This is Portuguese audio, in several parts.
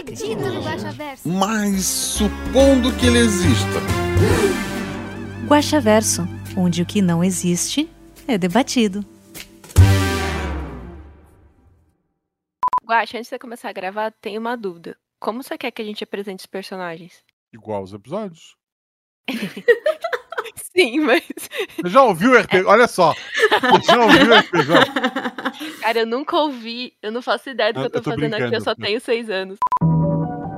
acredito no Guaxaverso. Mas supondo que ele exista. Guaxaverso, onde o que não existe é debatido. Guaxa, antes de você começar a gravar, tem uma dúvida. Como você quer que a gente apresente os personagens? Igual os episódios. Sim, mas. Você já ouviu o RPG? Olha só. Você já ouviu o RPG? Cara, eu nunca ouvi. Eu não faço ideia do que Eu- eu tô, fazendo aqui, eu brincando. só tenho seis anos.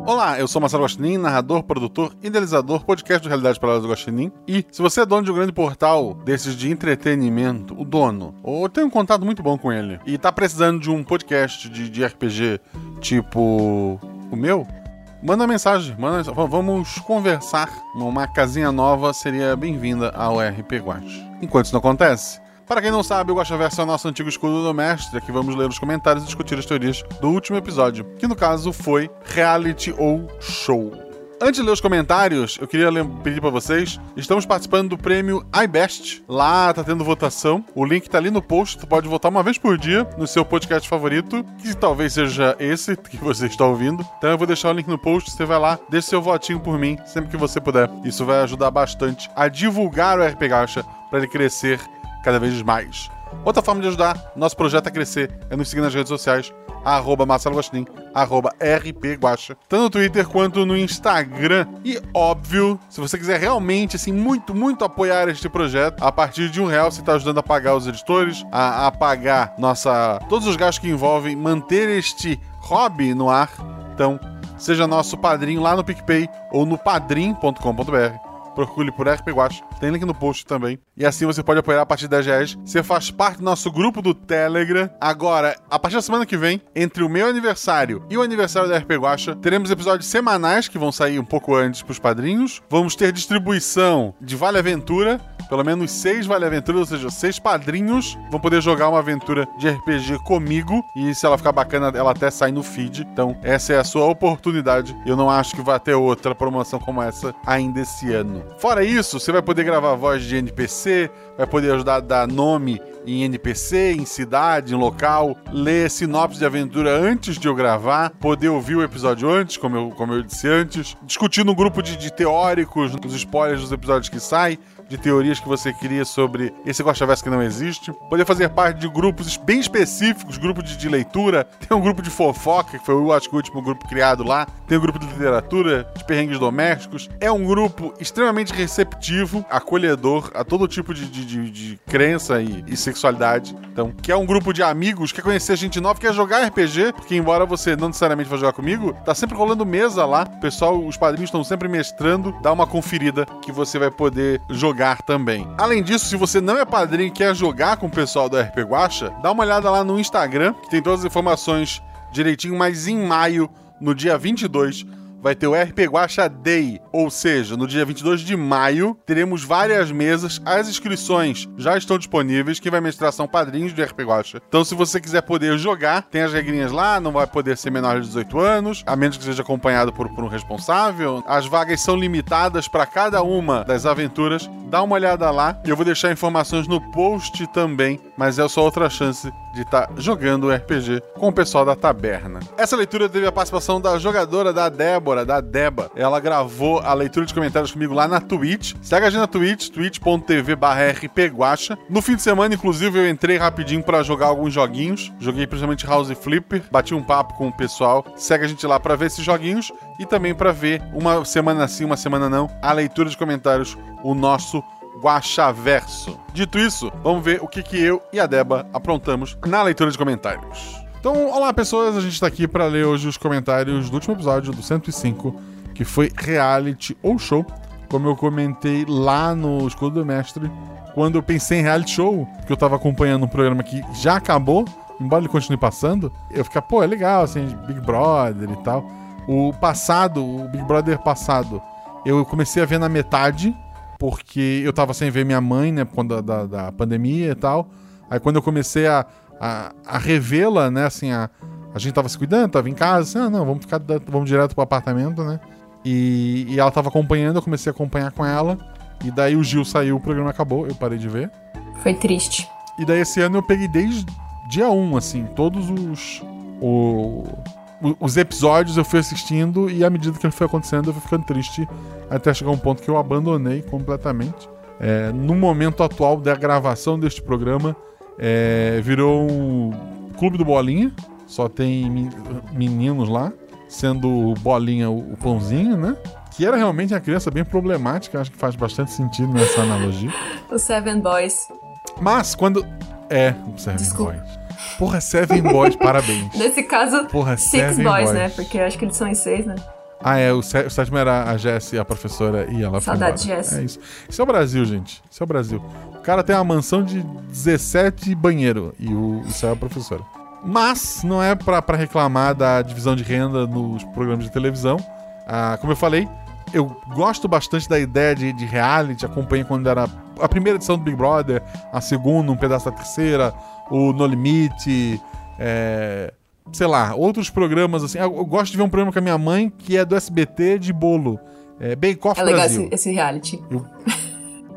Olá, eu sou Marcelo Guaxinim, narrador, produtor, idealizador, podcast do Realidade Paralelas do Guaxinim. E se você é dono de um grande portal desses de entretenimento, o dono, ou tem um contato muito bom com ele, e tá precisando de um podcast de, de RPG tipo o meu, manda mensagem, manda. Vamos conversar. Uma casinha nova seria bem-vinda ao RP Guax. Enquanto isso não acontece, para quem não sabe, o Guaxaverso é o nosso antigo escudo do mestre, aqui vamos ler os comentários e discutir as teorias do último episódio, que no caso foi Reality ou Show. Antes de ler os comentários, eu queria pedir para vocês, estamos participando do prêmio iBest. Lá tá tendo votação. O link tá ali no post, tu pode votar uma vez por dia no seu podcast favorito, que talvez seja esse que você está ouvindo. Então eu vou deixar o link no post, você vai lá, deixa seu votinho por mim sempre que você puder. Isso vai ajudar bastante a divulgar o RP Gacha para ele crescer cada vez mais. Outra forma de ajudar nosso projeto a crescer é nos seguir nas redes sociais, arroba Marcelo Guaxinim, arroba RP Guaxa, tanto no Twitter quanto no Instagram. E óbvio, se você quiser realmente, assim, muito, muito apoiar este projeto, a partir de um real você está ajudando a pagar os editores, a, a pagar nossa. todos os gastos que envolvem manter este hobby no ar. Então, seja nosso padrinho lá no PicPay ou no padrim.com.br procure por RP Guacha, tem link no post também. E assim você pode apoiar a partir 10 reais. Você faz parte do nosso grupo do Telegram. Agora, a partir da semana que vem, entre o meu aniversário e o aniversário da RP Guacha, teremos episódios semanais que vão sair um pouco antes pros padrinhos. Vamos ter distribuição de Vale Aventura, pelo menos seis Vale Aventuras, ou seja, seis padrinhos vão poder jogar uma aventura de RPG comigo. E se ela ficar bacana, ela até sai no feed. Então, essa é a sua oportunidade. Eu não acho que vai ter outra promoção como essa ainda esse ano. Fora isso, você vai poder gravar voz de NPC, vai poder ajudar a dar nome em NPC, em cidade, em local, ler sinopse de aventura antes de eu gravar, poder ouvir o episódio antes, como eu, como eu disse antes, discutir no grupo de, de teóricos, os spoilers dos episódios que saem, de teorias que você queria sobre esse Guaxaverso que não existe, poder fazer parte de grupos bem específicos, grupo de, de leitura, tem um grupo de fofoca, que foi o, acho que o último grupo criado lá, tem um grupo de literatura, de perrengues domésticos, é um grupo extremamente receptivo, acolhedor a todo tipo de, de, de- de crença e, e sexualidade, então, que é um grupo de amigos, quer conhecer gente nova, quer jogar RPG, porque embora você não necessariamente vá jogar comigo, tá sempre rolando mesa lá, o pessoal, os padrinhos estão sempre mestrando, dá uma conferida que você vai poder jogar também. Além disso, se você não é padrinho e quer jogar com o pessoal do RP Guacha, dá uma olhada lá no Instagram, que tem todas as informações direitinho, mas em maio, no dia 22, vai ter o RP Guacha Day, ou seja, no dia 22 de maio, teremos várias mesas, as inscrições já estão disponíveis, quem vai mestrar são padrinhos de RP Guacha. Então se você quiser poder jogar, tem as regrinhas lá, não vai poder ser menor de 18 anos, a menos que seja acompanhado por, por um responsável. As vagas são limitadas para cada uma das aventuras. Dá uma olhada lá, eu vou deixar informações no post também, mas é só outra chance de estar jogando RPG com o pessoal da taberna. Essa leitura teve a participação da jogadora da Débora, da Deba. Ela gravou a leitura de comentários comigo lá na Twitch. Segue a gente na Twitch, twitch.tv rpguacha. No fim de semana, inclusive, eu entrei rapidinho pra jogar alguns joguinhos. Joguei principalmente House Flipper, bati um papo com o pessoal. Segue a gente lá pra ver esses joguinhos e também pra ver uma semana sim, uma semana não, a leitura de comentários, o nosso Guaxaverso. Dito isso, vamos ver o que, que eu e a Deba aprontamos na leitura de comentários. Então, olá pessoas, a gente tá aqui para ler hoje os comentários do último episódio, do 105, que foi reality ou show. Como eu comentei lá no Escudo do Mestre, quando eu pensei em reality show, que eu tava acompanhando um programa que já acabou, embora ele continue passando, eu ficar, pô, é legal, assim, Big Brother e tal. O passado, o Big Brother passado, eu comecei a ver na metade, porque eu tava sem ver minha mãe, né, por conta da, da, da pandemia e tal. Aí quando eu comecei a, a, a revê-la, né, assim, a, a gente tava se cuidando, tava em casa, assim, ah, não, vamos ficar, vamos direto pro apartamento, né? E, e ela tava acompanhando, eu comecei a acompanhar com ela. E daí o Gil saiu, o programa acabou, eu parei de ver. Foi triste. E daí esse ano eu peguei desde dia 1, assim, todos os. O, os episódios eu fui assistindo e à medida que ele foi acontecendo eu fui ficando triste até chegar um ponto que eu abandonei completamente. É, no momento atual da gravação deste programa, é, virou um clube do Bolinha, só tem meninos lá, sendo o Bolinha o, o pãozinho, né? Que era realmente uma criança bem problemática, acho que faz bastante sentido nessa analogia. o Seven Boys. Mas quando. É, o Seven Desculpa. Boys. Porra, Seven Boys, parabéns. Nesse caso, Porra, Six Seven Boys, Boys, né? Porque acho que eles são em seis, né? Ah, é. O, sé- o sétimo era a Jessie, a professora, e ela Saudade, foi embora. Jessie. É isso. Isso é o Brasil, gente. Isso é o Brasil. O cara tem uma mansão de 17 banheiro e o, isso é a professora. Mas não é pra, pra reclamar da divisão de renda nos programas de televisão. Ah, como eu falei, eu gosto bastante da ideia de, de reality. Acompanhei quando era a primeira edição do Big Brother, a segunda, um pedaço da terceira, o No Limite, é, sei lá, outros programas assim. Eu, eu gosto de ver um programa com a minha mãe que é do SBT de bolo. É Bake Off É legal Brasil. esse, esse reality. Eu-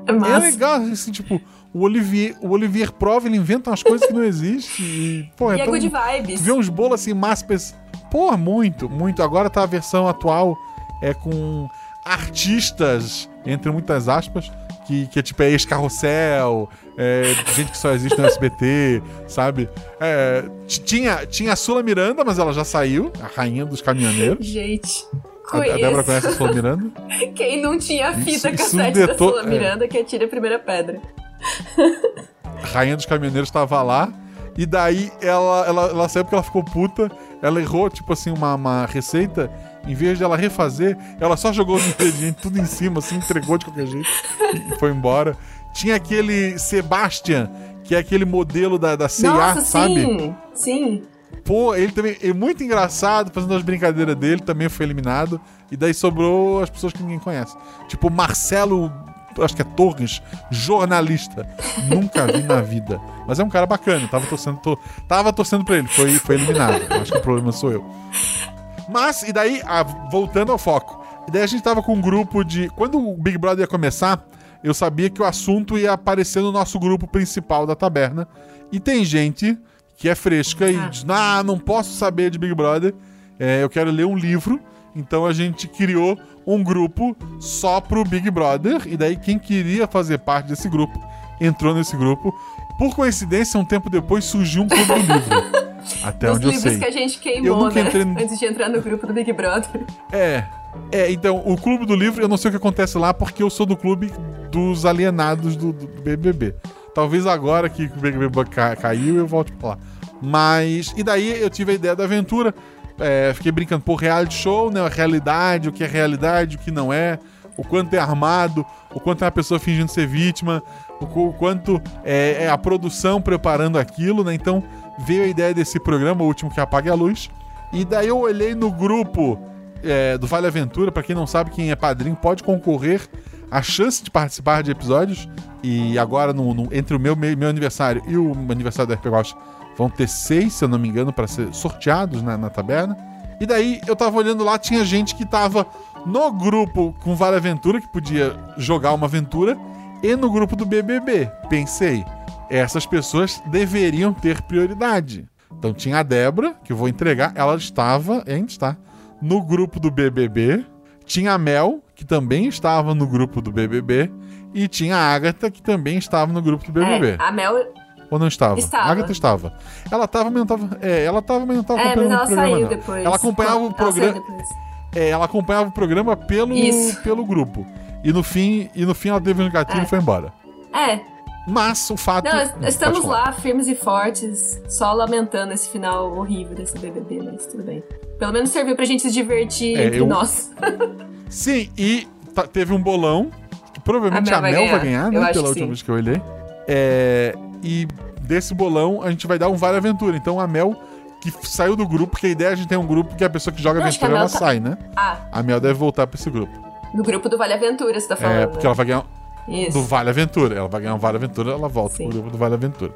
É É legal, assim, tipo, o Olivier, o Olivier Prova, ele inventa umas coisas que não existem. E, pô, E é tão- good vibes. Vê uns bolos assim, máscaras. Porra, muito, muito. Agora tá a versão atual é com artistas, entre muitas aspas, que, que é tipo é ex-carrossel, é, gente que só existe no SBT, sabe? É, tinha, tinha a Sula Miranda, mas ela já saiu, a rainha dos caminhoneiros. Gente, A, a Débora conhece a Sula Miranda? Quem não tinha a fita Isso- isso cassete da Sula é. Miranda que atira a primeira pedra. A rainha dos caminhoneiros tava lá. E daí ela, ela, ela saiu porque ela ficou puta. Ela errou, tipo assim, uma, uma receita. Em vez de ela refazer, ela só jogou os ingredientes tudo em cima, assim, entregou de qualquer jeito e foi embora. Tinha aquele Sebastian, que é aquele modelo da, da C&A, sabe? sim, sim. Pô, ele também é muito engraçado, fazendo as brincadeiras dele, também foi eliminado. E daí sobrou as pessoas que ninguém conhece. Tipo, Marcelo, acho que é Torres, jornalista. Nunca vi na vida. Mas é um cara bacana, tava torcendo, tô- tava torcendo pra ele, foi, foi eliminado. Acho que o problema sou eu. Mas, e daí, ah, voltando ao foco. E daí a gente tava com um grupo de. Quando o Big Brother ia começar, eu sabia que o assunto ia aparecer no nosso grupo principal da taberna. E tem gente que é fresca e diz: Ah, não posso saber de Big Brother. é, eu quero ler um livro. Então a gente criou um grupo só pro Big Brother. E daí quem queria fazer parte desse grupo entrou nesse grupo. Por coincidência, um tempo depois surgiu um clube do livro. Até Os onde eu livros sei. que a gente Eu queimou, nunca né? entrei no- Antes de entrar no grupo do Big Brother. É. É, então, o clube do livro, eu não sei o que acontece lá, porque eu sou do clube dos alienados do, do BBB. Talvez agora que o BBB ca- caiu, eu volte pra lá. Mas. E daí eu tive a ideia da aventura. É, fiquei brincando, pô, reality show, né? A realidade, o que é realidade, o que não é. O quanto é armado, o quanto é uma pessoa fingindo ser vítima, o, qu- o quanto é, é a produção preparando aquilo, né? Então veio a ideia desse programa, o último que apague a luz. E daí eu olhei no grupo é, do Vale Aventura, pra quem não sabe quem é padrinho, pode concorrer a chance de participar de episódios. E agora, no- no- entre o meu, meu, aniversário e o aniversário da RP Ghost, vão ter seis, se eu não me engano, pra ser sorteados na, na taberna. E daí eu tava olhando lá, tinha gente que tava no grupo com Vale Aventura, que podia jogar uma aventura, e no grupo do BBB. Pensei, essas pessoas deveriam ter prioridade. Então tinha a Débora, que eu vou entregar, ela estava, ainda está, no grupo do BBB. Tinha a Mel, que também estava no grupo do BBB. E tinha a Agatha, que também estava no grupo do BBB. É, a Mel. Ou não estava? Estava. A Agatha estava. Ela estava, mas não estava. É, ela estava, mas não estava É, mas acompanhando ela o programa. saiu não. depois. Ela acompanhava o Ela programa. É, ela acompanhava o programa pelo, Isso. pelo grupo. E no fim, e no fim ela teve um gatilho É. e foi embora. É, Mas o fato. não, estamos lá, firmes e fortes, só lamentando esse final horrível desse BBB, mas tudo bem. Pelo menos serviu pra gente se divertir É, entre eu- nós. Sim, e tá- teve um bolão. Que provavelmente A a Mel vai vai ganhar. ganhar, Eu né? Pela última sim. vez que eu olhei. É, e desse bolão a gente vai dar um Vale Aventura. Então a Mel que saiu do grupo, porque a ideia é a gente tem um grupo que a pessoa que joga Eu acho que aventura ela tá- sai, né? Ah, A Mel deve voltar pra esse grupo. No grupo do Vale Aventura, você tá falando. É, porque ela vai ganhar Isso. do Vale Aventura. Ela vai ganhar um Vale Aventura, ela volta Sim. pro grupo do Vale Aventura.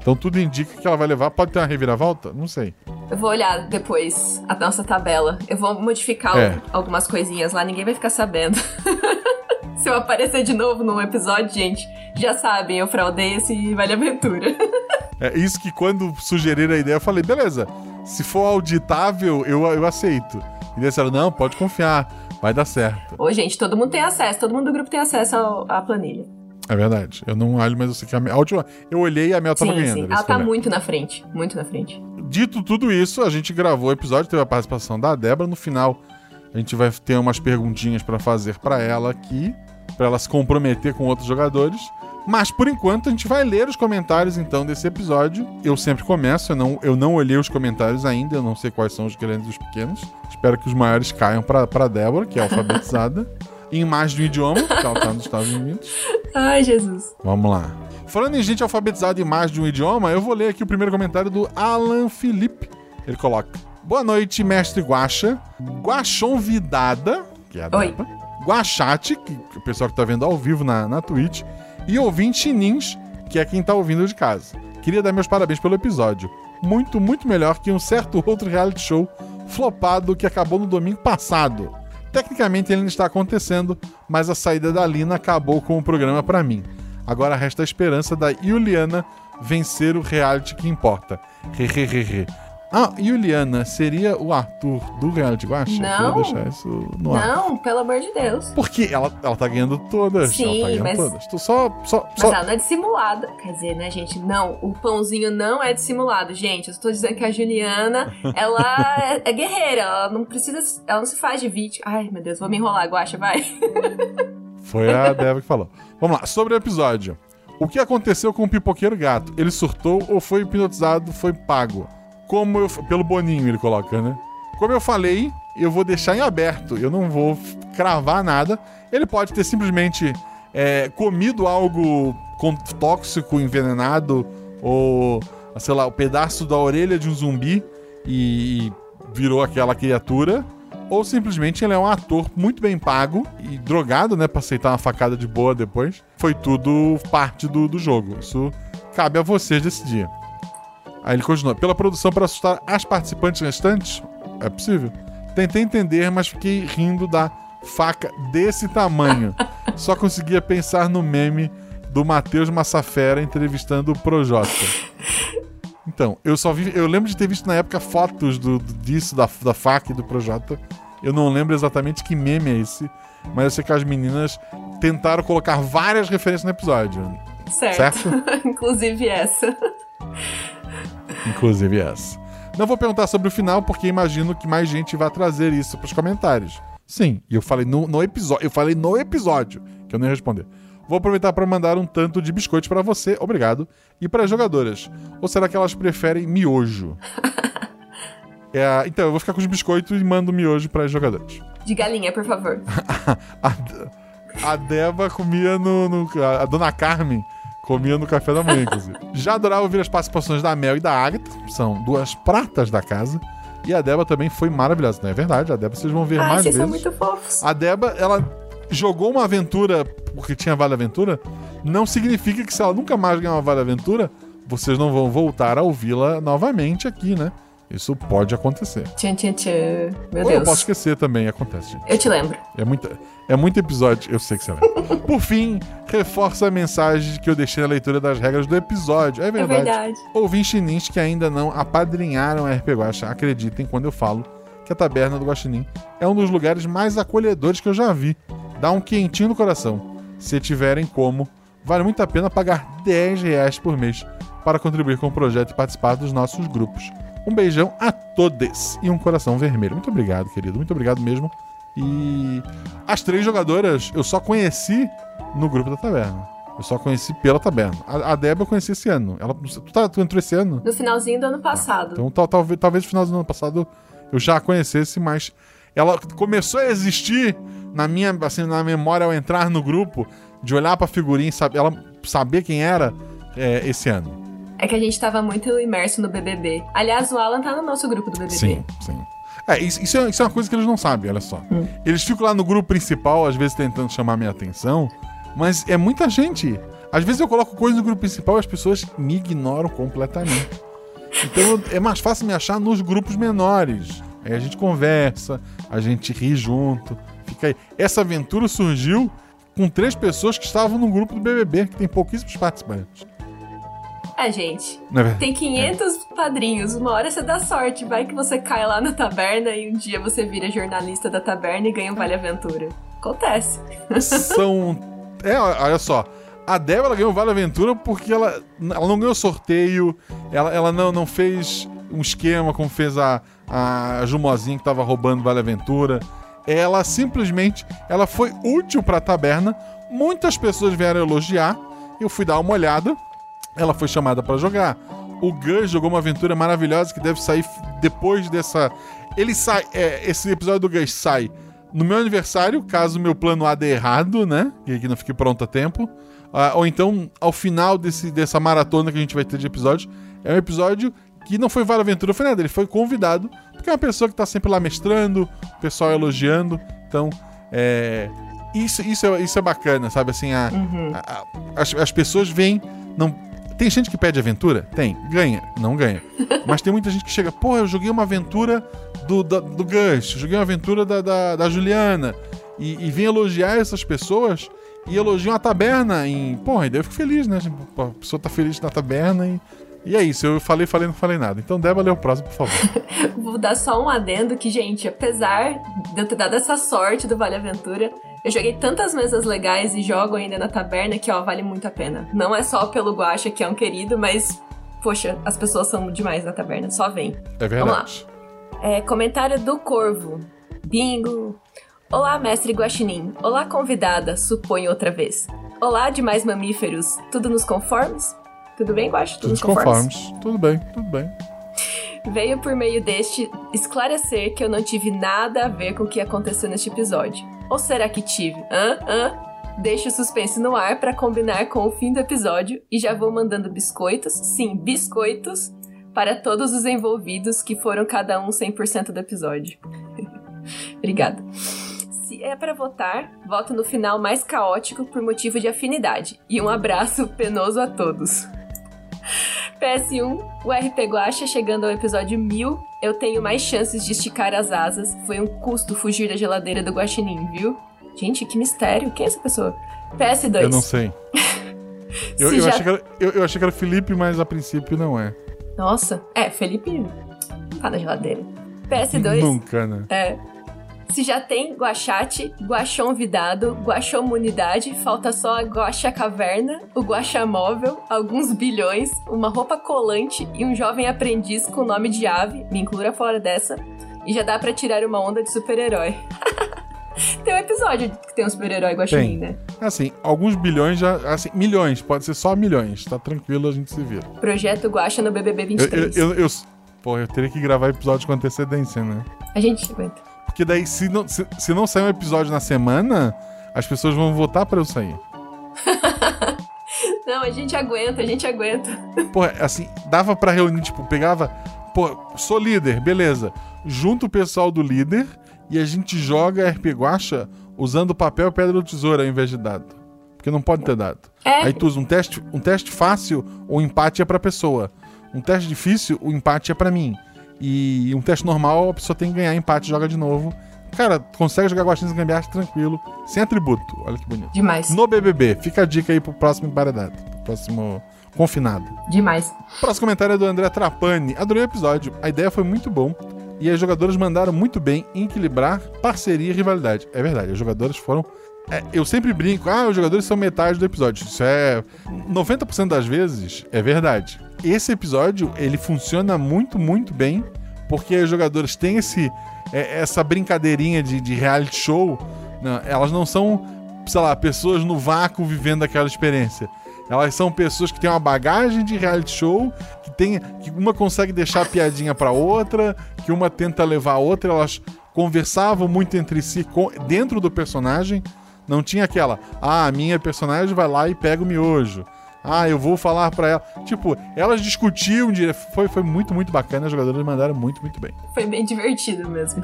Então tudo indica que ela vai levar. Pode ter uma reviravolta? Não sei. Eu vou olhar depois a nossa tabela. Eu vou modificar É. algumas coisinhas lá, ninguém vai ficar sabendo. Se eu aparecer de novo num episódio, gente, já sabem, eu fraudei esse Vale Aventura. É isso que quando sugeriram a ideia, eu falei, beleza, se for auditável, eu, eu aceito. E eles disseram, não, pode confiar, vai dar certo. Ô, gente, todo mundo tem acesso, todo mundo do grupo tem acesso ao- à planilha. É verdade. Eu não olho, mas eu sei que a, a última. Eu olhei e a Mel tava sim, ganhando. sim. Ela tá muito na frente, muito na frente. Dito tudo isso, a gente gravou o episódio, teve a participação da Débora. No final, a gente vai ter umas perguntinhas pra fazer pra ela aqui, pra ela se comprometer com outros jogadores. Mas por enquanto a gente vai ler os comentários então desse episódio. Eu sempre começo, eu não, eu não olhei os comentários ainda, eu não sei quais são os grandes e os pequenos. Espero que os maiores caiam pra, pra Débora, que é alfabetizada, em mais de um idioma, porque ela tá nos Estados Unidos. Ai, Jesus. Vamos lá. Falando em gente alfabetizada em mais de um idioma, eu vou ler aqui o primeiro comentário do Alan Felipe. Ele coloca: Boa noite, mestre Guaxa. Guaxonvidada, que é a Oi. Guaxate, que que o pessoal que tá vendo ao vivo na, na Twitch. E ouvinte Nins, que é quem tá ouvindo de casa. Queria dar meus parabéns pelo episódio. Muito, muito melhor que um certo outro reality show flopado que acabou no domingo passado. Tecnicamente ele ainda está acontecendo, mas a saída da Lina acabou com o programa pra mim. Agora resta a esperança da Juliana vencer o reality que importa. Hehehehe. Ah, Juliana seria o Arthur do reality Guacha? Não. Queria deixar isso no ar. Não, pelo amor de Deus. Porque ela, ela tá ganhando todas. Sim, ela tá ganhando mas- todas. Tu só. só, Mas só... ela não é dissimulada. Quer dizer, né, gente? Não, o pãozinho não é dissimulado, gente. Eu estou dizendo que a Juliana, ela é, é guerreira. Ela não precisa. Ela não se faz de vítima. Ai, meu Deus, vou me enrolar, Guacha, vai. Foi a Débora que falou. Vamos lá, sobre o episódio. O que aconteceu com o pipoqueiro gato? Ele surtou ou foi hipnotizado, foi pago? Como eu. Pelo Boninho, ele coloca, né? Como eu falei, eu vou deixar em aberto. Eu não vou cravar nada. Ele pode ter simplesmente é, comido algo tóxico, envenenado, ou, sei lá, o pedaço da orelha de um zumbi e, e virou aquela criatura. Ou simplesmente ele é um ator muito bem pago e drogado, né? Pra aceitar uma facada de boa depois. Foi tudo parte do, do jogo. Isso cabe a vocês decidir. Aí ele continua. Pela produção para assustar as participantes restantes? É possível. Tentei entender, mas fiquei rindo da faca desse tamanho. Só conseguia pensar no meme do Matheus Massafera entrevistando o Projota. Então, eu só vi. Eu lembro de ter visto na época fotos do, disso, da, da faca e do Projota. Eu não lembro exatamente que meme é esse, mas eu sei que as meninas tentaram colocar várias referências no episódio. Certo. Certo? Inclusive essa. Inclusive essa. Não vou perguntar sobre o final, porque imagino que mais gente vai trazer isso pros comentários. Sim, e eu falei no, no episódio. Eu falei no episódio, que eu não ia responder. Vou aproveitar para mandar um tanto de biscoitos para você, obrigado, e para as jogadoras. Ou será que elas preferem miojo? É, então, eu vou ficar com os biscoitos e mando miojo para as jogadoras. De galinha, por favor. A, a Deba comia no, no- A dona Carmen comia no café da manhã, inclusive. Já adorava ouvir as participações da Mel e da Agatha, são duas pratas da casa. E a Deba também foi maravilhosa, não é verdade? A Deba vocês vão ver Ai, mais vocês vezes. são muito fofos. A Deba, ela jogou uma aventura porque tinha Vale Aventura. Não significa que se ela nunca mais ganhar uma Vale Aventura, vocês não vão voltar a ouvi-la novamente aqui, né? Isso pode acontecer. Tchan, tchan, tchan. Meu Ou eu Deus. posso esquecer também, acontece, gente. Eu te lembro. É, muita, é muito episódio, eu sei que você lembra. Por fim, reforça a mensagem que eu deixei na leitura das regras do episódio. É É verdade. verdade. Ouvintes que ainda não apadrinharam a RP Guacha, acreditem quando eu falo que a taberna do Guaxinim é um dos lugares mais acolhedores que eu já vi. Dá um quentinho no coração. Se tiverem como, vale muito a pena pagar 10 reais por mês para contribuir com o projeto e participar dos nossos grupos. Um beijão a todos e um coração vermelho. Muito obrigado, querido. Muito obrigado mesmo. E as três jogadoras eu só conheci no grupo da taberna. Eu só conheci pela taberna. A, a Débora eu conheci esse ano. Ela, tu, tá- tu entrou esse ano? No finalzinho do ano passado. Então tal- talvez, talvez no final do ano passado eu já a conhecesse, mas ela começou a existir na minha, assim, na memória ao entrar no grupo, de olhar pra figurinha e saber, ela saber quem era é, esse ano. É que a gente tava muito imerso no BBB. Aliás, o Alan tá no nosso grupo do BBB. Sim, sim. É, isso, isso é, isso é uma coisa que eles não sabem, olha só. Eles ficam lá no grupo principal, às vezes tentando chamar minha atenção, mas é muita gente. Às vezes eu coloco coisa no grupo principal e as pessoas me ignoram completamente. Então é mais fácil me achar nos grupos menores. Aí a gente conversa, a gente ri junto. Fica aí. Essa aventura surgiu com três pessoas que estavam no grupo do BBB, que tem pouquíssimos participantes. É, gente. Não é verdade? Tem 500 padrinhos. Uma hora você dá sorte. Vai que você cai lá na taberna e um dia você vira jornalista da taberna e ganha um Vale Aventura. Acontece. São. É, olha só. A Débora ganhou Vale Aventura porque ela, ela não ganhou sorteio, ela, ela não, não fez um esquema como fez a, a Jumozinha que tava roubando Vale Aventura. Ela simplesmente ela foi útil pra taberna. Muitas pessoas vieram elogiar. Eu fui dar uma olhada. Ela foi chamada pra jogar. O Gus jogou uma aventura maravilhosa que deve sair depois dessa. Ele sai. é, esse episódio do Gus sai no meu aniversário, caso meu plano A dê errado, né? E que não fique pronto a tempo. Ah, ou então, ao final desse, dessa maratona que a gente vai ter de episódios, é um episódio que não foi Vale Aventura, foi nada. Ele foi convidado, porque é uma pessoa que tá sempre lá mestrando, o pessoal elogiando. Então, é. Isso, isso, é, isso é bacana, sabe? Assim, a, a- a- as, as pessoas vêm. Não, tem gente que pede aventura? Tem. Ganha. Não ganha. Mas tem muita gente que chega, pô, eu joguei uma aventura do, do eu joguei uma aventura da, da, da Juliana. E, e vem elogiar essas pessoas e elogiam a taberna em. Porra, e daí eu fico feliz, né? Tipo, a pessoa tá feliz na taberna e. E é isso, eu falei, falei, não falei nada. Então, Débora, lê o próximo, por favor. Vou dar só um adendo que, gente, apesar de eu ter dado essa sorte do Vale Aventura, eu joguei tantas mesas legais e jogo ainda na taberna que, ó, vale muito a pena. Não é só pelo Guacha, que é um querido, mas, poxa, as pessoas são demais na taberna. Só vem. É verdade. É, comentário do Corvo. Bingo. Olá, mestre Guaxinim. Olá, convidada, suponho outra vez. Olá, demais mamíferos. Tudo nos conformes? Tudo bem, Guaxa? Tudo Todos conformes. Tudo bem, tudo bem. Veio por meio deste esclarecer que eu não tive nada a ver com o que aconteceu neste episódio. Ou será que tive? Hã? Hã? Deixo o suspense no ar pra combinar com o fim do episódio e já vou mandando biscoitos, sim, biscoitos, para todos os envolvidos que foram cada um 100% do episódio. Obrigada. Se é pra votar, voto no final mais caótico por motivo de afinidade. E um abraço penoso a todos. PS1, o RP Guacha chegando ao episódio 1000, eu tenho mais chances de esticar as asas. Foi um custo fugir da geladeira do Guaxinim, viu? Gente, que mistério. Quem é essa pessoa? PS2. Eu não sei. Eu, eu já- achei que era, eu, eu achei que era Felipe, mas a princípio não é. Nossa. É, Felipe tá na geladeira. PS2. Nunca, né? É. Se já tem Guachate, Guachon Vidado, Guaxomunidade, falta só a Guaxa Caverna, o Guaxa Móvel, alguns bilhões, uma roupa colante e um jovem aprendiz com nome de ave, me inclua fora dessa, e já dá pra tirar uma onda de super-herói. tem um episódio que tem um super-herói guaxinim, né? Assim, alguns bilhões já. Assim, milhões, pode ser só milhões. Tá tranquilo, a gente se vira. Projeto Guaxa no BBB Eu, 23. eu, eu, eu- pô, eu teria que gravar episódio com antecedência, né? A gente aguenta. Porque daí, se não, se, se não sair um episódio na semana, as pessoas vão votar pra eu sair. Não, a gente aguenta, a gente aguenta. Pô, assim, dava pra reunir, tipo, pegava. Pô, sou líder, beleza. Junta o pessoal do líder e a gente joga RP Guacha usando papel, pedra ou tesoura ao invés de dado. Porque não pode ter dado. É. Aí tu usa um teste, um teste fácil, o empate é pra pessoa. Um teste difícil, o empate é pra mim. E um teste normal, a pessoa tem que ganhar empate, joga de novo. Cara, consegue jogar Guaxinins Gambiarra tranquilo, sem atributo. Olha que bonito. Demais. No BBB, fica a dica aí pro próximo emparedado, pro próximo confinado. Demais. Próximo comentário é do André Trapani. Adorei o episódio. A ideia foi muito bom. E as jogadoras mandaram muito bem em equilibrar parceria e rivalidade. É verdade, as jogadoras foram. é, eu sempre brinco, ah, os jogadores são metade do episódio. Isso é. 90% das vezes é verdade. Esse episódio, ele funciona muito, muito bem, porque as jogadoras têm esse, é, essa brincadeirinha de, de reality show. né? Elas não são, sei lá, pessoas no vácuo vivendo aquela experiência. Elas são pessoas que têm uma bagagem de reality show, que tem, que uma consegue deixar piadinha pra outra, que uma tenta levar a outra, elas conversavam muito entre si dentro do personagem. Não tinha aquela, ah, a minha personagem vai lá e pega o miojo. Ah, eu vou falar pra ela. Tipo, elas discutiam, foi, foi muito, muito bacana. As jogadoras mandaram muito, muito bem. Foi bem divertido mesmo.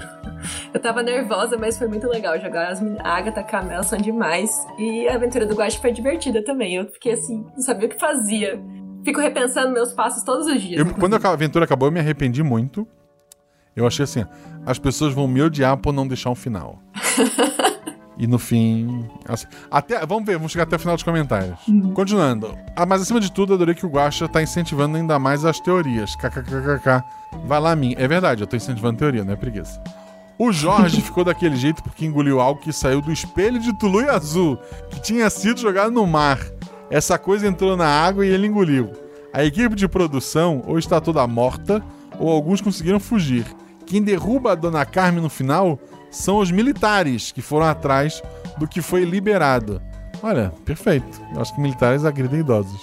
Eu tava nervosa, mas foi muito legal jogar. As a Agatha e a Camila são demais. E a aventura do Guache foi divertida também. Eu fiquei assim, não sabia o que fazia. Fico repensando meus passos todos os dias. Eu- quando a aventura acabou, eu me arrependi muito. Eu achei assim: as pessoas vão me odiar por não deixar um final. e no fim. assim, até, vamos ver, vamos chegar até o final dos comentários. Continuando. Ah, mas acima de tudo, adorei que o Guacha tá incentivando ainda mais as teorias. KKKKK. Vai lá, mim. É verdade, eu tô incentivando teoria, não é preguiça. O Jorge ficou daquele jeito porque engoliu algo que saiu do espelho de Tului Azul, que tinha sido jogado no mar. Essa coisa entrou na água e ele engoliu. A equipe de produção ou está toda morta, ou alguns conseguiram fugir. Quem derruba a Dona Carmen no final são os militares que foram atrás do que foi liberado. Olha, perfeito. Eu acho que militares agridem idosos.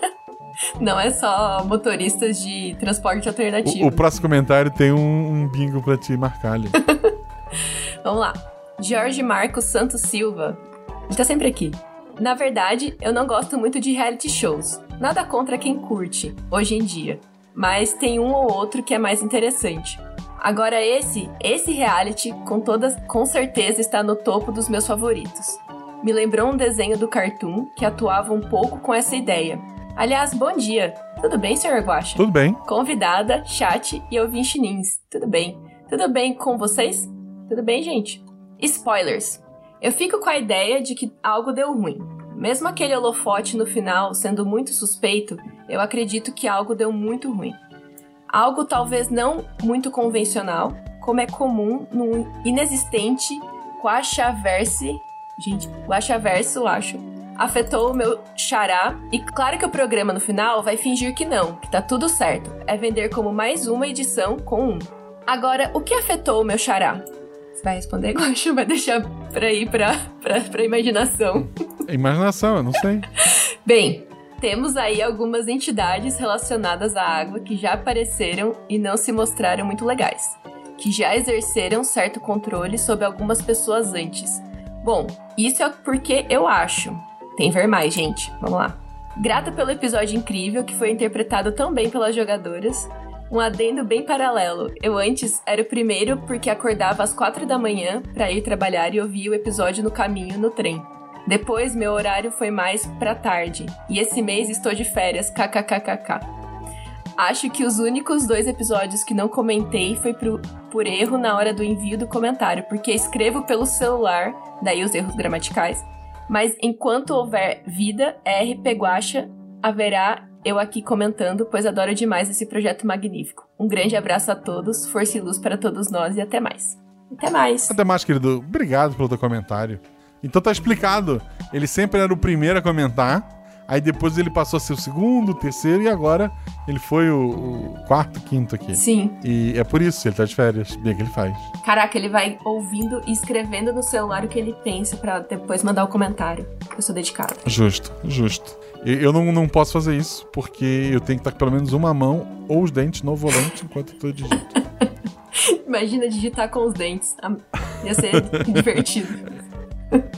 Não é só motoristas de transporte alternativo. O, o próximo comentário tem um, um bingo pra te marcar ali. Vamos lá. Jorge Marcos Santos Silva. Ele tá sempre aqui. Na verdade, eu não gosto muito de reality shows. Nada contra quem curte, hoje em dia. Mas tem um ou outro que é mais interessante. Agora esse, esse reality, com toda, com certeza está no topo dos meus favoritos. Me lembrou um desenho do Cartoon que atuava um pouco com essa ideia. Aliás, bom dia. Tudo bem, Sr. Guaxa? Tudo bem. Convidada, chat e ouvintinins. Tudo bem? Tudo bem com vocês? Tudo bem, gente? Spoilers. Eu fico com a ideia de que algo deu ruim. Mesmo aquele holofote no final sendo muito suspeito, eu acredito que algo deu muito ruim. Algo talvez não muito convencional, como é comum no inexistente Guaxaverse. Gente, Guaxaverso, eu acho. Afetou o meu xará, e claro que o programa no final vai fingir que não, que tá tudo certo. É vender como mais uma edição com um. Agora, o que afetou o meu xará? Você vai responder, Guaxa, vai deixar pra ir pra, pra, pra imaginação? Imaginação, eu não sei. Bem, temos aí algumas entidades relacionadas à água que já apareceram e não se mostraram muito legais, que já exerceram certo controle sobre algumas pessoas antes. Bom, isso é porque eu acho. Tem ver mais, gente. Vamos lá. Grata pelo episódio incrível que foi interpretado tão bem pelas jogadoras. Um adendo bem paralelo. Eu antes era o primeiro porque acordava às quatro da manhã para ir trabalhar e ouvia o episódio no caminho no trem. Depois meu horário foi mais pra tarde. E esse mês estou de férias, kkkk. Acho que os únicos dois episódios que não comentei foi pro- por erro na hora do envio do comentário, porque escrevo pelo celular, daí os erros gramaticais. Mas enquanto houver vida, RP Guacha, haverá eu aqui comentando, pois adoro demais esse projeto magnífico. Um grande abraço a todos, força e luz para todos nós e até mais. Até mais. Até mais, querido. Obrigado pelo teu comentário. Então tá explicado. Ele sempre era o primeiro a comentar. Aí depois ele passou a ser o segundo, o terceiro e agora ele foi o, o quarto, quinto aqui. Sim. E é por isso, ele tá de férias. Bem que ele faz. Caraca, ele vai ouvindo e escrevendo no celular o que ele pensa pra depois mandar o comentário. Eu sou dedicada. Justo, justo. Eu não, não posso fazer isso porque eu tenho que estar com pelo menos uma mão ou os dentes no volante enquanto eu tô digitando. Imagina digitar com os dentes. Ia ser divertido.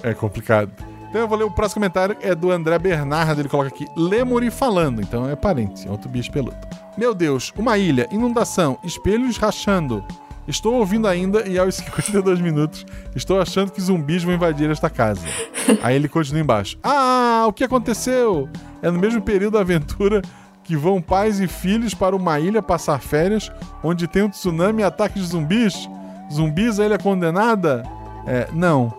É complicado. Então eu vou ler o próximo comentário, é do André Bernardo. Ele coloca aqui: Lemuri falando. Então é parente, é outro bicho peludo. Meu Deus, uma ilha, inundação, espelhos rachando. Estou ouvindo ainda e aos 52 minutos estou achando que zumbis vão invadir esta casa. Aí ele continua embaixo. Ah, o que aconteceu? É no mesmo período da aventura que vão pais e filhos para uma ilha passar férias onde tem um tsunami e ataque de zumbis? Zumbis, a ilha condenada? É, não.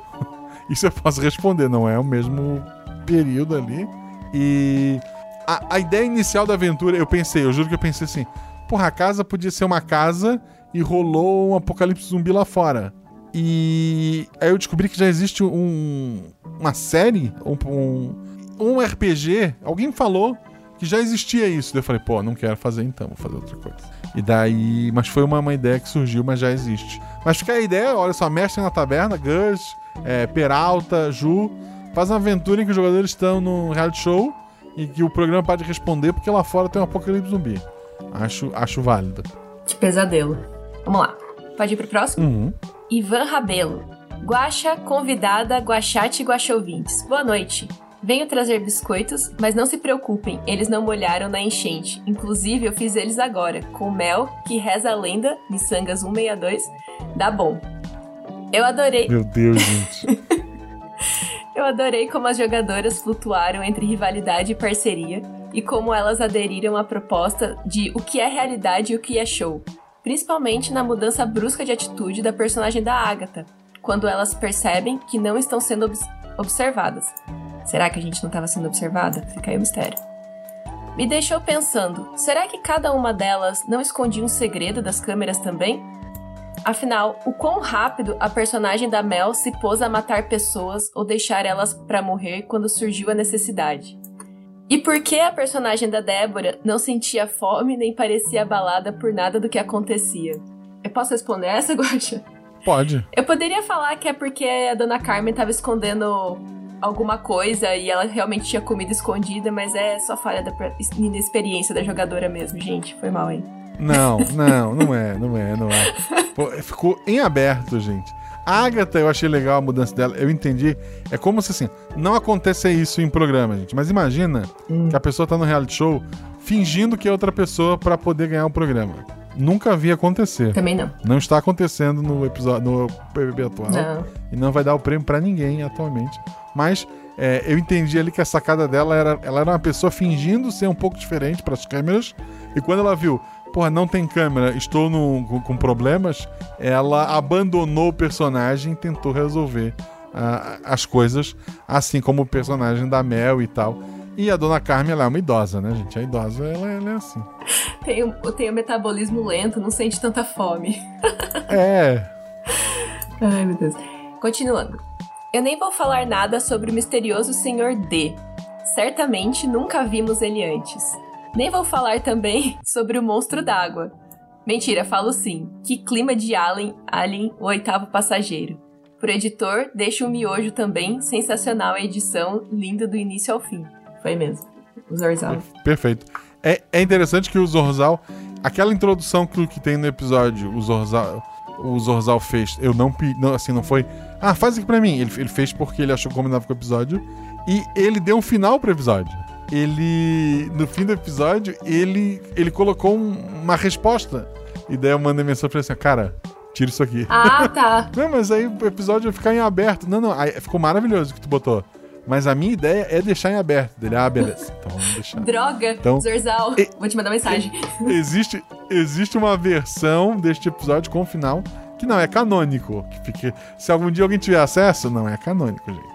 Isso eu posso responder, não é o mesmo período ali. E a, a ideia inicial da aventura, eu pensei, eu juro que eu pensei assim: porra, a casa podia ser uma casa e rolou um apocalipse zumbi lá fora. E aí eu descobri que já existe um, uma série, um, um, RPG. Alguém falou que já existia isso. Daí eu falei, pô, não quero fazer então, vou fazer outra coisa. E daí. Mas foi uma, uma ideia que surgiu, mas já existe. Mas fica a ideia, olha só, mestre na taberna, Gus, é, Peralta, Ju. Faz uma aventura em que os jogadores estão no reality show e que o programa pode responder porque lá fora tem um apocalipse zumbi. Acho, acho válido. Que pesadelo. Vamos lá. Pode ir pro próximo? Uhum. Ivan Rabelo. Guaxa, convidada, Guachate e Guaxouvintes. Boa noite. Venho trazer biscoitos, mas não se preocupem, eles não molharam na enchente. Inclusive, eu fiz eles agora, com mel, que reza a lenda, miçangas 162, dá bom. Eu adorei. Meu Deus, gente. Eu adorei como as jogadoras flutuaram entre rivalidade e parceria e como elas aderiram à proposta de o que é realidade e o que é show, principalmente na mudança brusca de atitude da personagem da Agatha, quando elas percebem que não estão sendo obs observadas. Será que a gente não estava sendo observada? Fica aí o mistério. Me deixou pensando: será que cada uma delas não escondia um segredo das câmeras também? Afinal, o quão rápido a personagem da Mel se pôs a matar pessoas ou deixar elas para morrer quando surgiu a necessidade? E por que a personagem da Débora não sentia fome nem parecia abalada por nada do que acontecia? Eu posso responder essa, Guaxa? Pode. Eu poderia falar que é porque a dona Carmen estava escondendo alguma coisa e ela realmente tinha comida escondida, mas é só falha da inexperiência da jogadora mesmo, gente. Foi mal, hein? Não, não, não é, não é, não é. Pô, ficou em aberto, gente. A Agatha, eu achei legal a mudança dela, eu entendi. É como se assim, não acontece isso em programa, gente. Mas imagina Hum. que a pessoa tá no reality show fingindo que é outra pessoa pra poder ganhar o programa. Nunca vi acontecer. Também não. Não está acontecendo no episódio no PBB atual. Não. E não vai dar o prêmio pra ninguém atualmente. Mas é, eu entendi ali que a sacada dela era. Ela era uma pessoa fingindo ser um pouco diferente pras câmeras. E quando ela viu, porra, não tem câmera, estou no- com, com problemas, ela abandonou o personagem e tentou resolver ah, as coisas, assim como o personagem da Mel e tal. E a dona Carmen, ela é uma idosa, né, gente? A idosa, ela, ela é assim. Tem o, tem o metabolismo lento, não sente tanta fome. É, Ai, meu Deus. Continuando. Eu nem vou falar nada sobre o misterioso Senhor D. Certamente nunca vimos ele antes. Nem vou falar também sobre o monstro d'água. Mentira, falo sim. Que clima de Alien, Alien, o oitavo passageiro. Pro editor, deixa o miojo também. Sensacional a edição, linda do início ao fim. Foi mesmo. O Zorzal. Perfeito. É, é interessante que o Zorzal, aquela introdução que, que tem no episódio, o Zorzal, o Zorzal fez, eu não, pe- não assim, não foi, ah, faz aqui pra mim. Ele, ele fez porque ele achou que combinava com o episódio e ele deu um final pro episódio. Ele, no fim do episódio, ele, ele colocou um- uma resposta. E daí eu mandei mensagem pra ele assim, cara, tira isso aqui. Ah, tá. Não, mas aí o episódio vai ficar em aberto. Não, não, aí ficou maravilhoso o que tu botou. Mas a minha ideia é deixar em aberto. Dele, ah, beleza. Então vamos deixar. Droga, Então- Zorzal. E- Vou te mandar mensagem. existe, existe uma versão deste episódio com o final que não é canônico. Que se algum dia alguém tiver acesso, não é canônico, gente.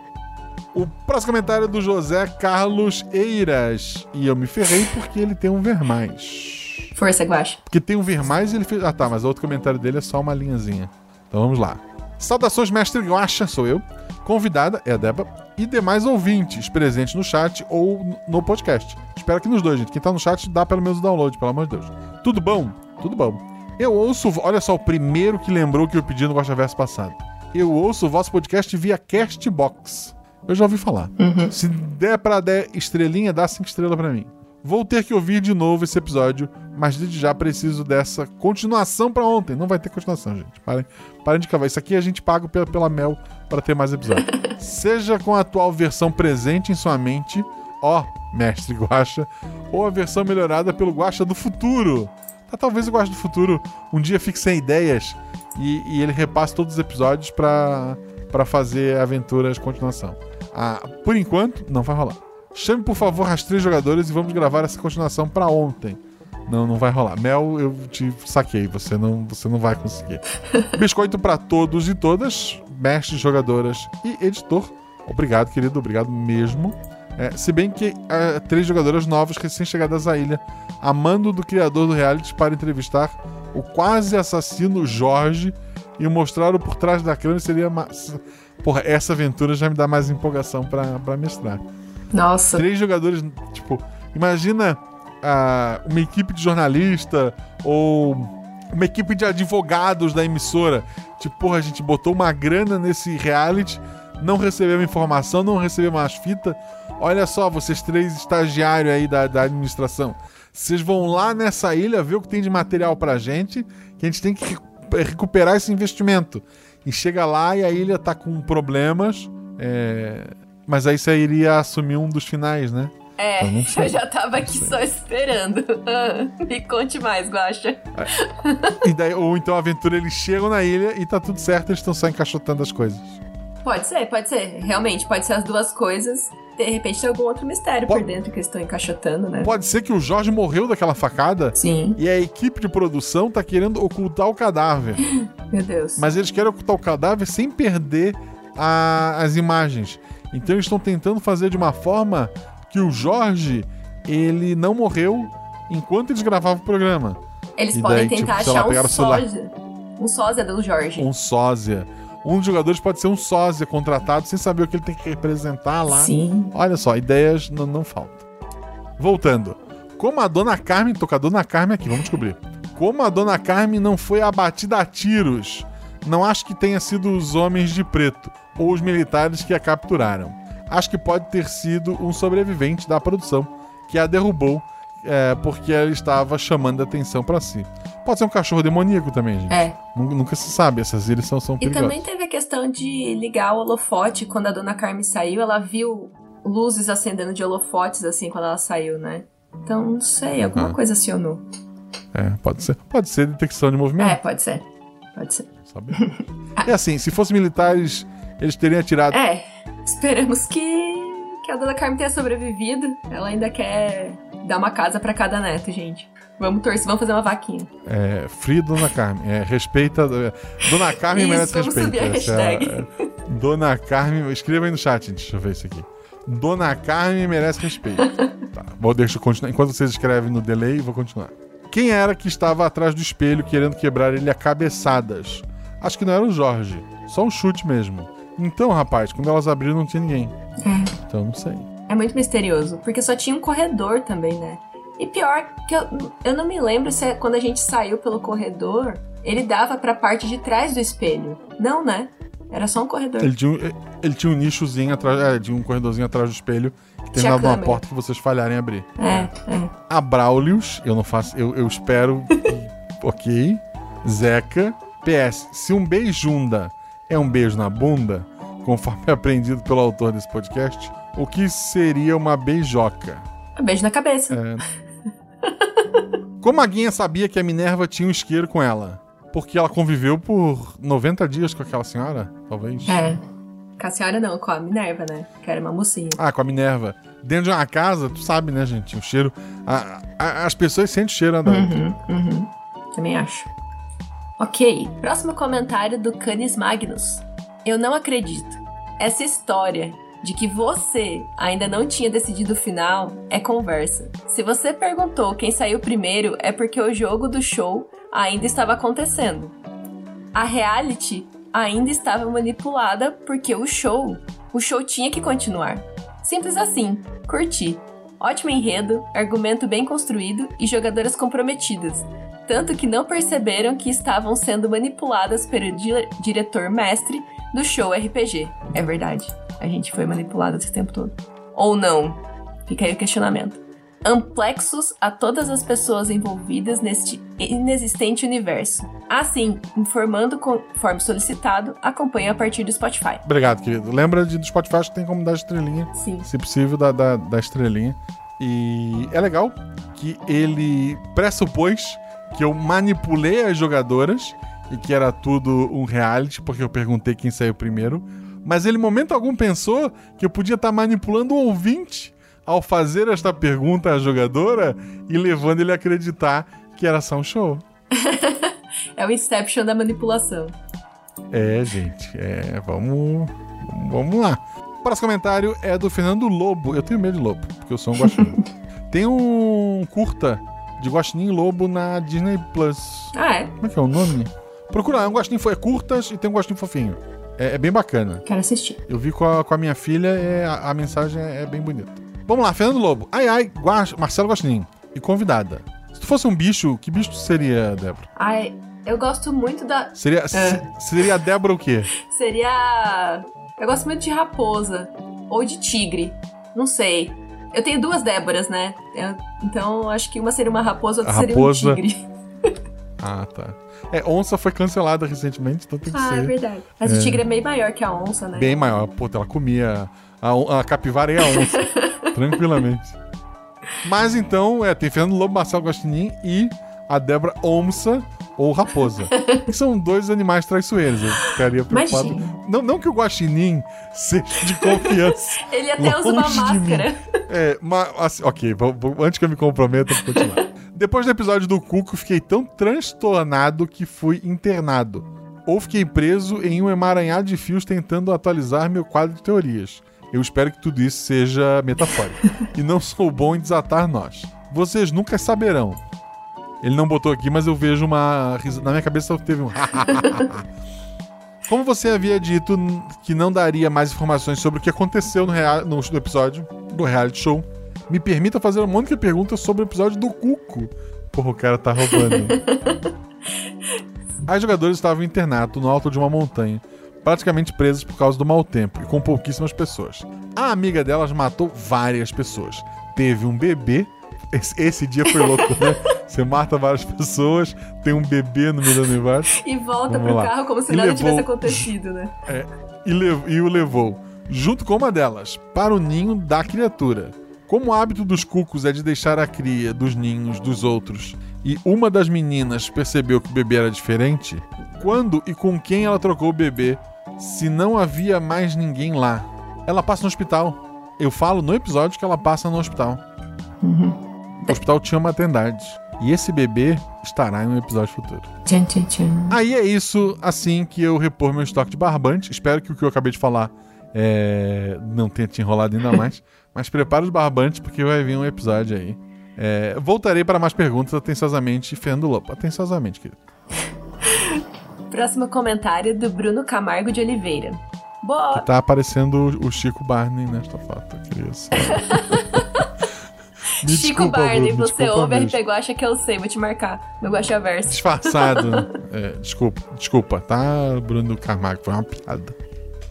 O próximo comentário é do José Carlos Eiras. E eu me ferrei porque ele tem um ver mais. Força, Guaxa. Porque tem um ver mais e ele fez. Ah, tá, mas o outro comentário dele é só uma linhazinha. Então vamos lá. Saudações, mestre Guaxa, sou eu. Convidada é a Deba. E demais ouvintes presentes no chat ou no podcast. Espero que nos dois, gente. Quem tá no chat dá pelo menos o download, pelo amor de Deus. Tudo bom? Tudo bom. Eu ouço. Olha só, o primeiro que lembrou que eu pedi no Guaxa Verso passado. Eu ouço o vosso podcast via Castbox. Eu já ouvi falar. Se der pra dar estrelinha, dá cinco estrelas pra mim. Vou ter que ouvir de novo esse episódio, mas desde já preciso dessa continuação pra ontem. Não vai ter continuação, gente. Parem, parem de cavar. Isso aqui a gente paga pela, pela Mel para ter mais episódios. Seja com a atual versão presente em sua mente, ó, mestre Guacha, ou a versão melhorada pelo Guacha do futuro. Tá, talvez o Guacha do futuro um dia fique sem ideias e, e ele repasse todos os episódios pra fazer aventuras de continuação. Ah, por enquanto, não vai rolar. Chame, por favor, as três jogadores e vamos gravar essa continuação pra ontem. Não, não vai rolar. Mel, eu te saquei. Você não, você não vai conseguir. Biscoito pra todos e todas, mestres, jogadoras e editor. Obrigado, querido. Obrigado mesmo. É, se bem que ah, três jogadoras novas recém-chegadas à ilha, a mando do criador do reality para entrevistar o quase assassino Jorge e mostrar o por trás da câmera seria. Porra, essa aventura já me dá mais empolgação pra, pra mestrar Nossa. três jogadores, tipo, imagina ah, uma equipe de jornalista ou uma equipe de advogados da emissora. Tipo, porra, a gente botou uma grana nesse reality, não recebemos informação, não recebemos as fitas. Olha só, vocês três estagiários aí da, da administração. Vocês vão lá nessa ilha ver o que tem de material pra gente, que a gente tem que recu- recuperar esse investimento. E chega lá e a ilha tá com problemas. É, Mas aí você iria assumir um dos finais, né? É, Eu eu já tava aqui só esperando. Me conte mais, Guaxa. E daí, ou então a aventura eles chegam na ilha e tá tudo certo, eles estão só encaixotando as coisas. Pode ser, pode ser. Realmente, pode ser as duas coisas. De repente tem algum outro mistério Pode- por dentro que eles estão encaixotando, né? Pode ser que o Jorge morreu daquela facada Sim, e a equipe de produção tá querendo ocultar o cadáver. meu Deus. Mas eles querem ocultar o cadáver sem perder a- as imagens. Então eles estão tentando fazer de uma forma que o Jorge ele não morreu enquanto eles gravavam o programa. Eles e podem daí, tentar tipo, sei lá, achar pegaram um sósia. Um sósia do Jorge. Um sósia. Um dos jogadores pode ser um sósia contratado sem saber o que ele tem que representar lá. Sim. Olha só, ideias não, não faltam. Voltando. Como a Dona Carmen, tô com a Dona Carmen aqui, vamos descobrir. Como a Dona Carmen não foi abatida a tiros, não acho que tenha sido os homens de preto ou os militares que a capturaram. Acho que pode ter sido um sobrevivente da produção que a derrubou é, porque ela estava chamando a atenção pra si. Pode ser um cachorro demoníaco também, gente. É. Nun- Nunca se sabe, essas ilhas são, são E perigosas. também teve a questão de ligar o holofote. Quando a dona Carmen saiu, ela viu luzes acendendo de holofotes, assim, quando ela saiu, né? Então, não sei, alguma Uhum. coisa acionou. É, pode ser. Pode ser detecção de movimento. É, pode ser. Pode ser. Sabe? é assim, se fossem militares, eles teriam atirado. É, esperamos que, que a dona Carmen tenha sobrevivido. Ela ainda quer dar uma casa pra cada neto, gente. Vamos torcer, vamos fazer uma vaquinha. É, Free Dona Carmen. É, respeita. é, Dona Carmen Isso, merece vamos respeito. subir a é hashtag. é, Dona Carmen. Escreva aí no chat, gente. Deixa eu ver isso aqui. Dona Carmen merece respeito. tá, vou deixar eu continuar. Enquanto vocês escrevem no delay, vou continuar. Quem era que estava atrás do espelho querendo quebrar ele a cabeçadas? Acho que não era o Jorge. Só um chute mesmo. Então, rapaz, quando elas abriram não tinha ninguém. Então, não sei. É muito misterioso, porque só tinha um corredor também, né? E pior, que eu, eu não me lembro se é quando a gente saiu pelo corredor, ele dava pra parte de trás do espelho. Não, né? Era só um corredor. Ele tinha, um- ele tinha um nichozinho atrás, é, tinha um corredorzinho atrás do espelho que numa câmera. porta que vocês falharem em abrir. É, é. A Braulius, eu não faço, eu, eu espero. ok. Zeca. PS, se um beijunda é um beijo na bunda, conforme aprendido pelo autor desse podcast, o que seria uma beijoca? Um beijo na cabeça. É. Como a Guinha sabia que a Minerva tinha um isqueiro com ela? Porque ela conviveu por 90 dias com aquela senhora, talvez? É. Com a senhora não, com a Minerva, né? Que era uma mocinha. Ah, com a Minerva. Dentro de uma casa, tu sabe, né, gente? O cheiro. a- a- as pessoas sentem o cheiro, né? da outra. Uhum, uhum. Também acho. Ok, próximo comentário do Canis Magnus. Eu não acredito. Essa história de que você ainda não tinha decidido o final é conversa. Se você perguntou quem saiu primeiro, é porque o jogo do show ainda estava acontecendo. A reality ainda estava manipulada porque o show, o show tinha que continuar. Simples assim. Curti. Ótimo enredo, argumento bem construído e jogadoras comprometidas. Tanto que não perceberam que estavam sendo manipuladas pelo di- diretor mestre do show RPG. É verdade. A gente foi manipulada esse tempo todo. Ou não? Fica aí o questionamento. Amplexos a todas as pessoas envolvidas neste inexistente universo. Assim, informando conforme solicitado, acompanhe a partir do Spotify. Obrigado, querido. Lembra de, do Spotify acho que tem como dar estrelinha. Sim. Se possível, da, da, da estrelinha. E é legal que ele pressupôs que eu manipulei as jogadoras e que era tudo um reality, porque eu perguntei quem saiu primeiro. Mas ele, em momento algum, pensou que eu podia estar manipulando o ouvinte ao fazer esta pergunta à jogadora e levando ele a acreditar que era só um show. É o Inception da manipulação. É, gente, é, vamos, vamos lá. O próximo comentário é do Fernando Lobo. Eu tenho medo de lobo, porque eu sou um guaxinim. Tem um curta de guaxinim lobo na Disney Plus. Ah, é? Como é que é o nome? Procura, lá, é um guaxinim fo- é curtas e tem um guaxinim fofinho. É, é bem bacana. Quero assistir. Eu vi com a, com a minha filha, é, a, a mensagem é, é bem bonita. Vamos lá, Fernando Lobo. Ai, ai, Guax, Marcelo Guaxinim. E convidada. Se tu fosse um bicho, que bicho tu seria, Débora? Ai, eu gosto muito da. Seria, se- seria a Débora o quê? Seria. Eu gosto muito de raposa. Ou de tigre. Não sei. Eu tenho duas Déboras, né? Eu- então acho que uma seria uma raposa, outra A seria raposa- um tigre. Ah, tá. É, onça foi cancelada recentemente, então tem que Ah, é ser verdade. Mas o tigre é meio maior que a onça, né? bem maior. Pô, ela comia a, a capivara e a onça, tranquilamente. Mas então, é, tem Fernando Lobo, Marcelo Gostinin e a Débora Onça ou Raposa. que são dois animais traiçoeiros. Eu ficaria preocupado. Imagina. Não, não que o Guaxinim seja de confiança. Ele até usa uma máscara. É, mas, assim, ok, vou- vou- antes que eu me comprometa, vou continuar. Depois do episódio do Cuco, fiquei tão transtornado que fui internado. Ou fiquei preso em um emaranhado de fios tentando atualizar meu quadro de teorias. Eu espero que tudo isso seja metafórico. e não sou bom em desatar nós. Vocês nunca saberão. Ele não botou aqui, mas eu vejo uma. Na minha cabeça só teve um. Como você havia dito que não daria mais informações sobre o que aconteceu no, rea- no- no episódio do reality show, me permita fazer uma única pergunta sobre o episódio do Cuco. Porra, o cara tá roubando. As jogadoras estavam em internato no alto de uma montanha, praticamente presas por causa do mau tempo e com pouquíssimas pessoas. A amiga delas matou várias pessoas. Teve um bebê. Esse, esse dia foi louco, né? Você mata várias pessoas, tem um bebê no meio do universo. E volta Vamos pro lá. carro como se E nada levou- tivesse acontecido, né? e, lev- e o levou, junto com uma delas, para o ninho da criatura. Como o hábito dos cucos é de deixar a cria dos ninhos dos outros, e uma das meninas percebeu que o bebê era diferente, quando e com quem ela trocou o bebê, se não havia mais ninguém lá? Ela passa no hospital. Eu falo no episódio que ela passa no hospital. O hospital tinha maternidade. E esse bebê estará em um episódio futuro. Tchan, tchan, tchan. Aí é isso, assim que eu repor meu estoque de barbante. Espero que o que eu acabei de falar é, não tenha te enrolado ainda mais. Mas prepara os barbantes, porque vai vir um episódio aí. É, voltarei para mais perguntas atenciosamente, Fernando Lobo. Atenciosamente, querido. Próximo comentário do Bruno Camargo de Oliveira. Boa. Tá aparecendo o Chico Barney nesta foto, queria Chico desculpa, Barney, Bruno, você ouve. RP Guacha que eu sei, vou te marcar. Meu Guacha Verso. Disfarçado. É, desculpa, desculpa, tá, Bruno Camargo? Foi uma piada.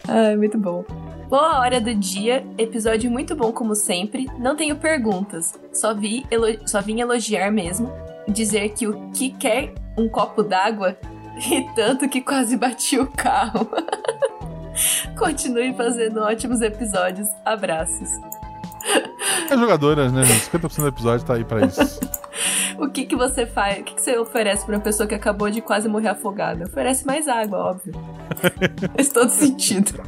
Ai, muito bom. Boa hora do dia, episódio muito bom como sempre. Não tenho perguntas, só, vi só vim elogiar mesmo. Dizer que o que quer um copo d'água e tanto que quase bati o carro. Continue fazendo ótimos episódios. Abraços. É jogadoras, né, gente? 50% do episódio tá aí pra isso. O que que você faz? O que, que você oferece pra uma pessoa que acabou de quase morrer afogada? Oferece mais água, óbvio. Faz todo sentido.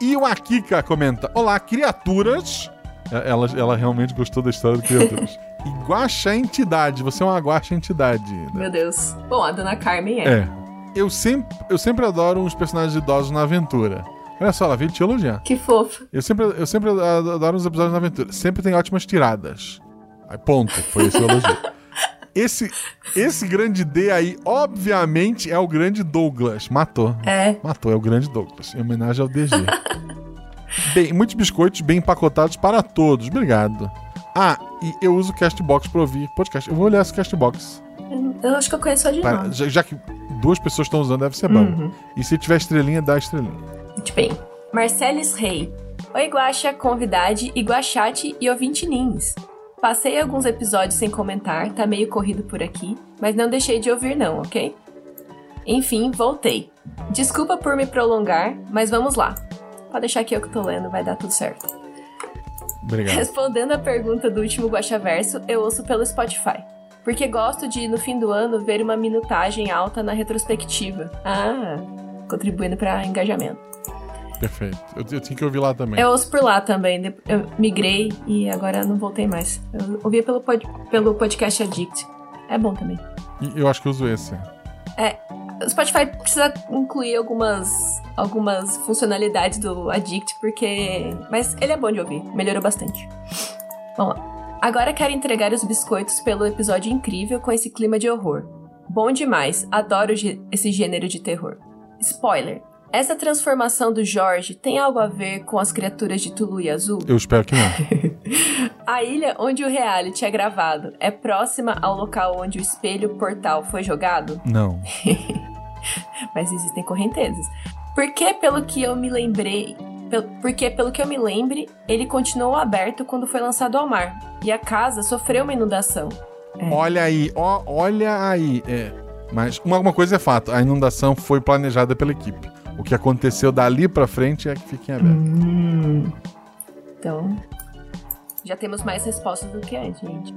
E o Akika comenta: Olá, criaturas. É, Ela, ela realmente gostou da história do criaturas. E guaxa entidade. Você é uma guaxa entidade. né? Meu Deus. Bom, a dona Carmen é. É. Eu sempre, eu sempre adoro os personagens idosos na aventura. Olha só, ela veio te elogiar. Que fofo. Eu sempre, eu sempre adoro os episódios na aventura. Sempre tem ótimas tiradas. Aí, ponto. Foi esse o elogio. Esse, esse grande D aí, obviamente, é o grande Douglas. Matou. É. Matou, é o grande Douglas. Em homenagem ao DG. bem, muitos biscoitos bem empacotados para todos. Obrigado. Ah, e eu uso o Castbox para ouvir podcast. Eu vou olhar esse Castbox. Eu acho que eu conheço só de Para- já, já que duas pessoas estão usando, deve ser bom. Uhum. E se tiver estrelinha, dá estrelinha. Muito bem. Marcelis Rei. Oi, Guaxa, convidade, Iguachate e ouvinte Nins. Passei alguns episódios sem comentar, tá meio corrido por aqui, mas não deixei de ouvir não, ok? Enfim, voltei. Desculpa por me prolongar, mas vamos lá. Pode deixar que eu que tô lendo, vai dar tudo certo. Obrigado. Respondendo a pergunta do último Guaxaverso, eu ouço pelo Spotify. Porque gosto de, no fim do ano, ver uma minutagem alta na retrospectiva. Ah, contribuindo para engajamento. Perfeito. Eu, eu tinha que ouvir lá também. Eu ouço por lá também. Eu migrei e agora não voltei mais. Eu ouvia pelo, pod- pelo podcast Addict. É bom também. Eu acho que eu uso esse. O Spotify precisa incluir algumas, algumas funcionalidades do Addict, porque. Mas ele é bom de ouvir, melhorou bastante. Vamos lá. Agora quero entregar os biscoitos pelo episódio incrível com esse clima de horror. Bom demais, adoro esse gênero de terror. Spoiler: essa transformação do Jorge tem algo a ver com as criaturas de Tulu e Azul? Eu espero que não. A ilha onde o reality é gravado é próxima ao local onde o espelho portal foi jogado? Não. mas existem correntezas. Porque, pelo que eu me lembrei, porque, pelo que eu me lembre, ele continuou aberto quando foi lançado ao mar, e a casa sofreu uma inundação. Olha aí, ó, olha aí. É. Mas uma, uma coisa é fato: a inundação foi planejada pela equipe. O que aconteceu dali pra frente é que fica em aberto. Hum. Então, já temos mais respostas do que antes, gente.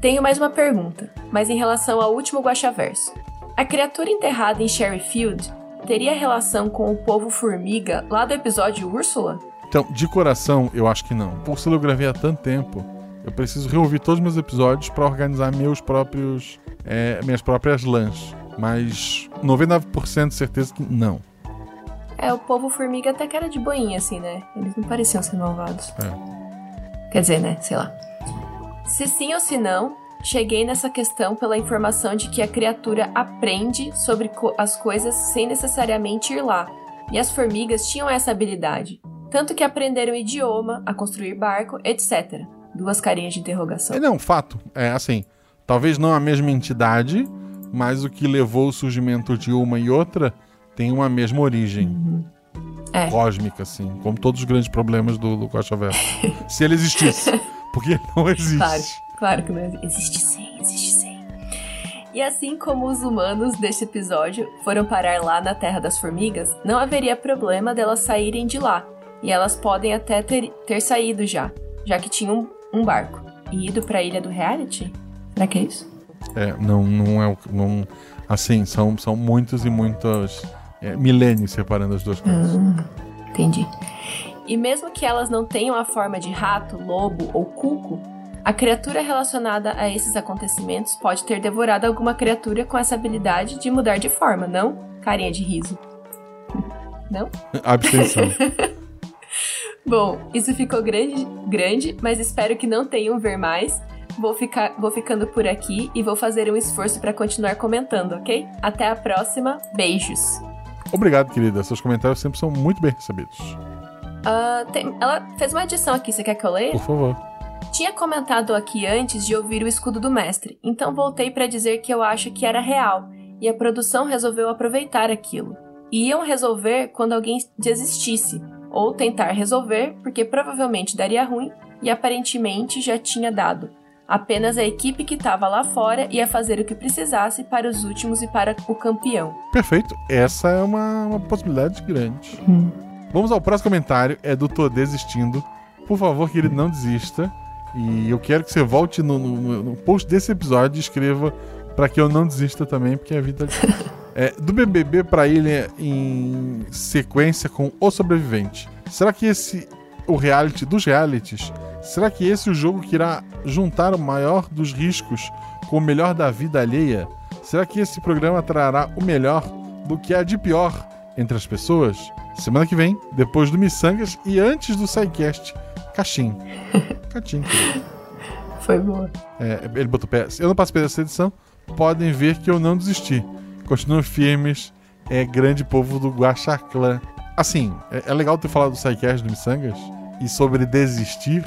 Tenho mais uma pergunta, mas em relação ao último Guaxaverso. A criatura enterrada em Sherryfield teria relação com o povo formiga lá do episódio Úrsula? Então, de coração, eu acho que não. Por eu gravei há tanto tempo, eu preciso reouvir todos os meus episódios pra organizar meus próprios, é, minhas próprias lãs. Mas 99% de certeza que não. É, o povo formiga até que era de boinha, assim, né? Eles não pareciam ser malvados. É. Quer dizer, né? Sei lá. Se sim ou se não, cheguei nessa questão pela informação de que a criatura aprende sobre co- as coisas sem necessariamente ir lá. E as formigas tinham essa habilidade. Tanto que aprenderam idioma, a construir barco, etc. Duas carinhas de interrogação. É, não, fato. É assim, talvez não a mesma entidade, mas o que levou o surgimento de uma e outra tem uma mesma origem. É. Cósmica, assim. Como todos os grandes problemas do, do Guaxaverso. Se ele existisse. Porque não existe. Claro, claro que não existe. Existe sim, existe sim. E assim como os humanos deste episódio foram parar lá na Terra das Formigas, não haveria problema delas saírem de lá. E elas podem até ter, ter saído já, já que tinham um barco. E ido pra Ilha do Reality? Será que é isso? É, não, não é o. Não, assim, são, são muitos e muitos é, milênios separando as duas coisas. Entendi. E mesmo que elas não tenham a forma de rato, lobo ou cuco, a criatura relacionada a esses acontecimentos pode ter devorado alguma criatura com essa habilidade de mudar de forma, não? Carinha de riso. Não? Abstenção. Bom, isso ficou grande, grande, mas espero que não tenham ver mais. Vou, ficar, vou ficando por aqui e vou fazer um esforço para continuar comentando, ok? Até a próxima. Beijos. Obrigado, querida. Seus comentários sempre são muito bem recebidos. Ah, tem- ela fez uma adição aqui, você quer que eu leia? Por favor. Tinha comentado aqui antes de ouvir o escudo do mestre, então voltei para dizer que eu acho que era real e a produção resolveu aproveitar aquilo. E iam resolver quando alguém desistisse, ou tentar resolver porque provavelmente daria ruim e aparentemente já tinha dado. Apenas a equipe que estava lá fora ia fazer o que precisasse para os últimos e para o campeão. Perfeito. Essa é uma, uma possibilidade grande. Vamos ao próximo comentário. É do Tô Desistindo. Por favor, querido, não desista. E eu quero que você volte no, no- no post desse episódio e escreva pra que eu não desista também, porque a vida. é do BBB pra ilha em sequência com O Sobrevivente. Será que esse. O reality dos realities. Será que esse é o jogo que irá juntar o maior dos riscos com o melhor da vida alheia? Será que esse programa trará o melhor do que há de pior entre as pessoas? Semana que vem, depois do Missangas e antes do SciCast, Caixim. Caixim. querido. Foi boa. É, ele botou pé. Eu não participei dessa edição. Podem ver que eu não desisti. Continuo firmes. É grande povo do Guaxaclã. Assim, é, é legal ter falado do SciCast do Missangas e sobre desistir.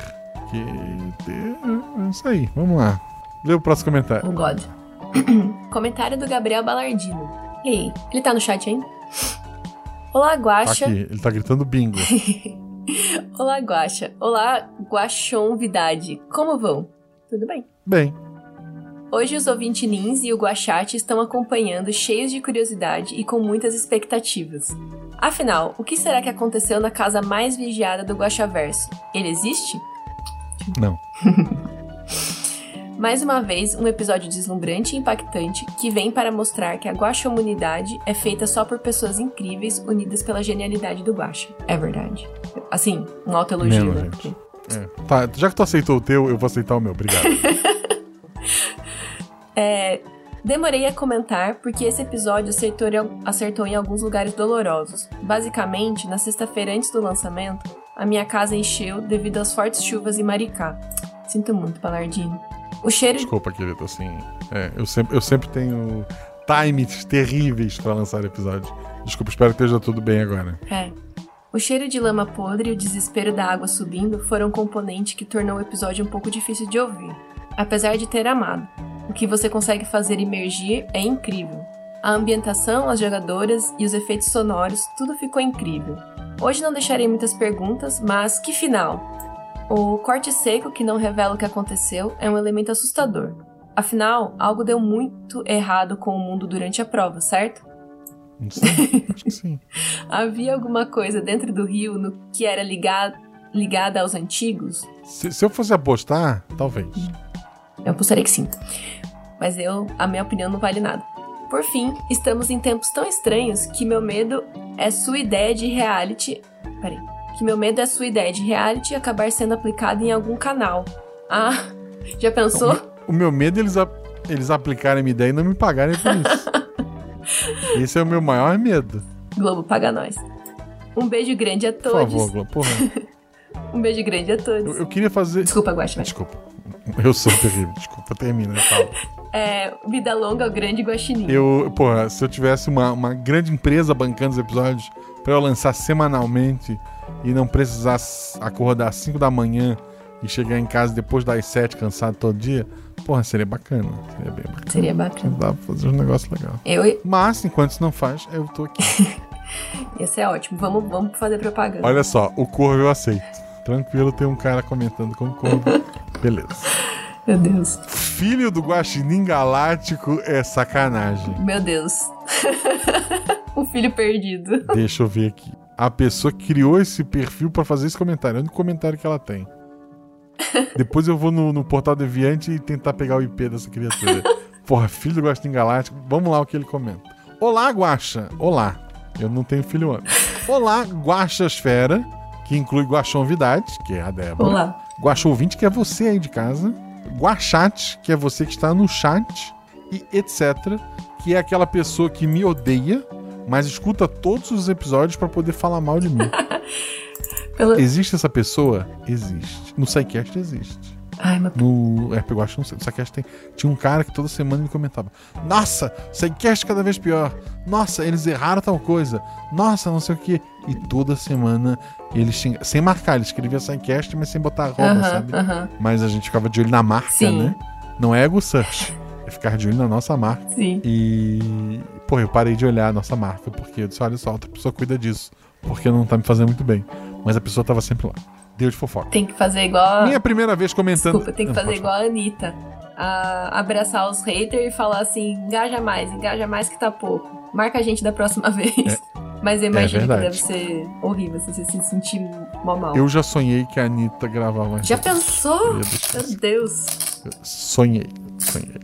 É isso aí, vamos lá. Lê o próximo comentário. Oh God. Comentário do Gabriel Balardino. E aí, ele tá no chat ainda? Olá, Tá Guaxa. aqui, ele tá gritando bingo. Olá, Guaxa. Olá, Guaxonvidade. Como vão? Tudo bem. Bem, Hoje os ouvintinins e o Guaxate estão acompanhando cheios de curiosidade e com muitas expectativas. Afinal, o que será que aconteceu na casa mais vigiada do Guaxaverso? Ele existe? Não. Mais uma vez, um episódio deslumbrante e impactante que vem para mostrar que a Guaxamunidade é feita só por pessoas incríveis unidas pela genialidade do Guaxa. É verdade. Assim, um autoelogio, né? Porque- É. Tá, já que tu aceitou o teu, eu vou aceitar o meu. Obrigado. É, demorei a comentar porque esse episódio acertou em alguns lugares dolorosos. Basicamente, na sexta-feira antes do lançamento, a minha casa encheu devido às fortes chuvas em Maricá. Sinto muito, Palardino. O cheiro Desculpa, querido, assim. é, eu, sempre, eu sempre tenho times terríveis pra lançar episódio. Desculpa, espero que esteja tudo bem agora. É. O cheiro de lama podre e o desespero da água subindo foram um componente que tornou o episódio um pouco difícil de ouvir. Apesar de ter amado. O que você consegue fazer emergir é incrível. A ambientação, as jogadoras e os efeitos sonoros, tudo ficou incrível. Hoje não deixarei muitas perguntas, mas que final! O corte seco que não revela o que aconteceu é um elemento assustador. Afinal, algo deu muito errado com o mundo durante a prova, certo? Não sei, acho que sim. Havia alguma coisa dentro do rio no que era ligado, ligada aos antigos? Se, se eu fosse apostar, talvez. Eu apostaria que sim. Mas eu, a minha opinião não vale nada. Por fim, estamos em tempos tão estranhos que meu medo é sua ideia de reality. Peraí. Que meu medo é sua ideia de reality acabar sendo aplicada em algum canal. Ah, já pensou? O meu medo é eles, a- eles aplicarem a minha ideia e não me pagarem por isso. Esse é o meu maior medo. Globo, paga nós. Um beijo grande a Por todos. favor, Globo. Porra. Um beijo grande a todos. Eu, eu queria fazer. Desculpa, Guaxa. Desculpa. Eu sou terrível. Desculpa, termina, eu falo. É, vida longa ao grande guaxinim. Eu, porra, se eu tivesse uma, uma grande empresa bancando os episódios pra eu lançar semanalmente e não precisasse acordar às 5 da manhã e chegar em casa depois das 7 cansado todo dia, porra, seria bacana. Seria bem bacana. Seria bacana. Dá pra fazer um negócio legal. Eu, Mas, enquanto isso não faz, eu tô aqui. esse é ótimo. Vamos, vamos fazer propaganda. Olha só, o corvo eu aceito. Tranquilo, tem um cara comentando como corvo. Beleza. Meu Deus. Filho do Guaxinim Galáctico é sacanagem. Meu Deus. o filho perdido. Deixa eu ver aqui. A pessoa criou esse perfil pra fazer esse comentário. É o único comentário que ela tem. Depois eu vou no, no portal Deviante e tentar pegar o IP dessa criatura. Porra, filho do Guaxinim Galáctico. Vamos lá o que ele comenta. Olá, Guaxa. Olá. Eu não tenho filho homem. Olá, Guaxasfera, que inclui Guaxonvidade, que é a Débora. Olá. Guaxa ouvinte, que é você aí de casa. Guaxate, que é você que está no chat. E etc. Que é aquela pessoa que me odeia, mas escuta todos os episódios pra poder falar mal de mim. Pelo- Existe essa pessoa? Existe. No SciCast existe. Ai, mas No RP Guacha, não sei. No SciCast tem, tinha um cara que toda semana me comentava: Nossa, SciCast cada vez pior. Nossa, eles erraram tal coisa. Nossa, não sei o que. E toda semana eles xingavam. Sem marcar, ele escrevia SciCast, mas sem botar arroba, Aham, sabe? aham. Mas a gente ficava de olho na marca, Sim. né? Não é ego search. É ficar de olho na nossa marca. Sim. E. Pô, eu parei de olhar a nossa marca, porque eu disse: olha só, outra pessoa cuida disso. Porque não tá me fazendo muito bem. Mas a pessoa tava sempre lá. Deu de fofoca. tem que fazer igual. Minha primeira vez comentando. Desculpa, tem que Não, fazer igual a Anitta. A- abraçar os haters e falar assim: engaja mais, engaja mais que tá pouco. Marca a gente da próxima vez. Mas eu imagino que verdade. deve ser horrível se você se sentir mó mal. Eu já sonhei que a Anitta gravava. Já pensou? Meu Deus. Meu Deus. Eu Sonhei, sonhei.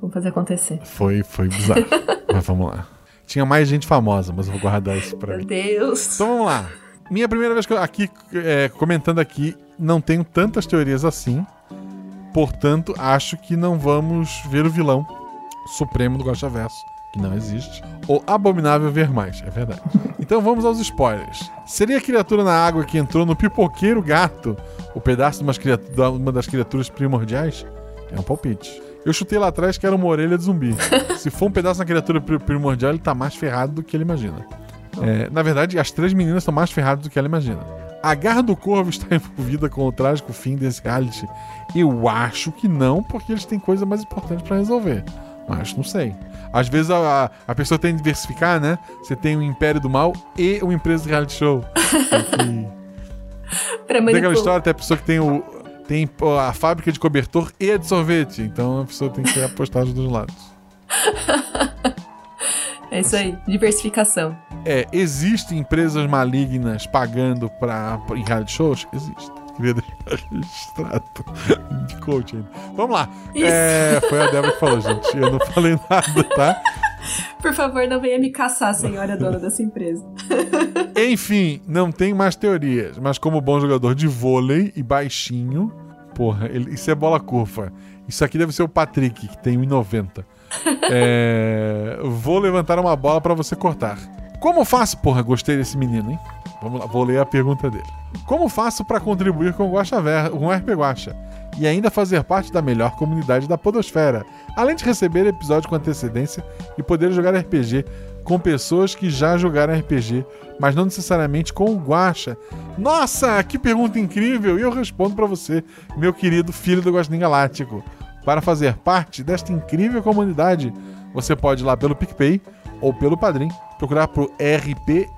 Vamos fazer acontecer. Foi, foi bizarro. Mas vamos lá. Tinha mais gente famosa, mas eu vou guardar isso pra Meu mim. Deus. Então vamos lá. Minha primeira vez que eu- aqui, é, comentando aqui, não tenho tantas teorias assim. Portanto, acho que não vamos ver o vilão supremo do Gosta Verso, que não existe. Ou Abominável ver mais, é verdade. Então vamos aos spoilers. Seria a criatura na água que entrou no pipoqueiro gato o pedaço de umas criatu- da- uma das criaturas primordiais? É um palpite. Eu chutei lá atrás que era uma orelha de zumbi. Se for um pedaço da criatura pri- primordial, ele tá mais ferrado do que ele imagina. É, na verdade, as três meninas estão mais ferradas do que ela imagina. A garra do corvo está envolvida com o trágico fim desse reality? Eu acho que não, porque eles têm coisa mais importante pra resolver. Mas não sei. Às vezes a, a- pessoa tem que diversificar, né? Você tem o Império do Mal e uma empresa de reality show. Pra tem aquela história, tem a pessoa que tem o. Tem a fábrica de cobertor e a de sorvete. Então a pessoa tem que apostar dos dois lados. É isso aí. Diversificação. É, existem empresas malignas pagando pra, pra- em reality shows? Existe. Queria deixar registrado de coach ainda. Vamos lá. É, foi a Débora que falou, gente. Eu não falei nada, tá? Por favor, não venha me caçar, senhora dona dessa empresa. Enfim, não tem mais teorias. Mas como bom jogador de vôlei e baixinho, porra, ele- isso é bola curva. Isso aqui deve ser o Patrick, que tem 1,90. É, vou levantar uma bola pra você cortar. Como faço? Porra, gostei desse menino, hein? Vamos lá, vou ler a pergunta dele. Como faço pra contribuir com o Guaxa Ver, RP e ainda fazer parte da melhor comunidade da Podosfera, além de receber episódios com antecedência e poder jogar RPG com pessoas que já jogaram RPG, mas não necessariamente com o Guaxa? Nossa, que pergunta incrível! E eu respondo pra você, meu querido filho do Guaxinim Galáctico. Para fazer parte desta incrível comunidade, você pode ir lá pelo PicPay ou pelo Padrim, procurar pro RP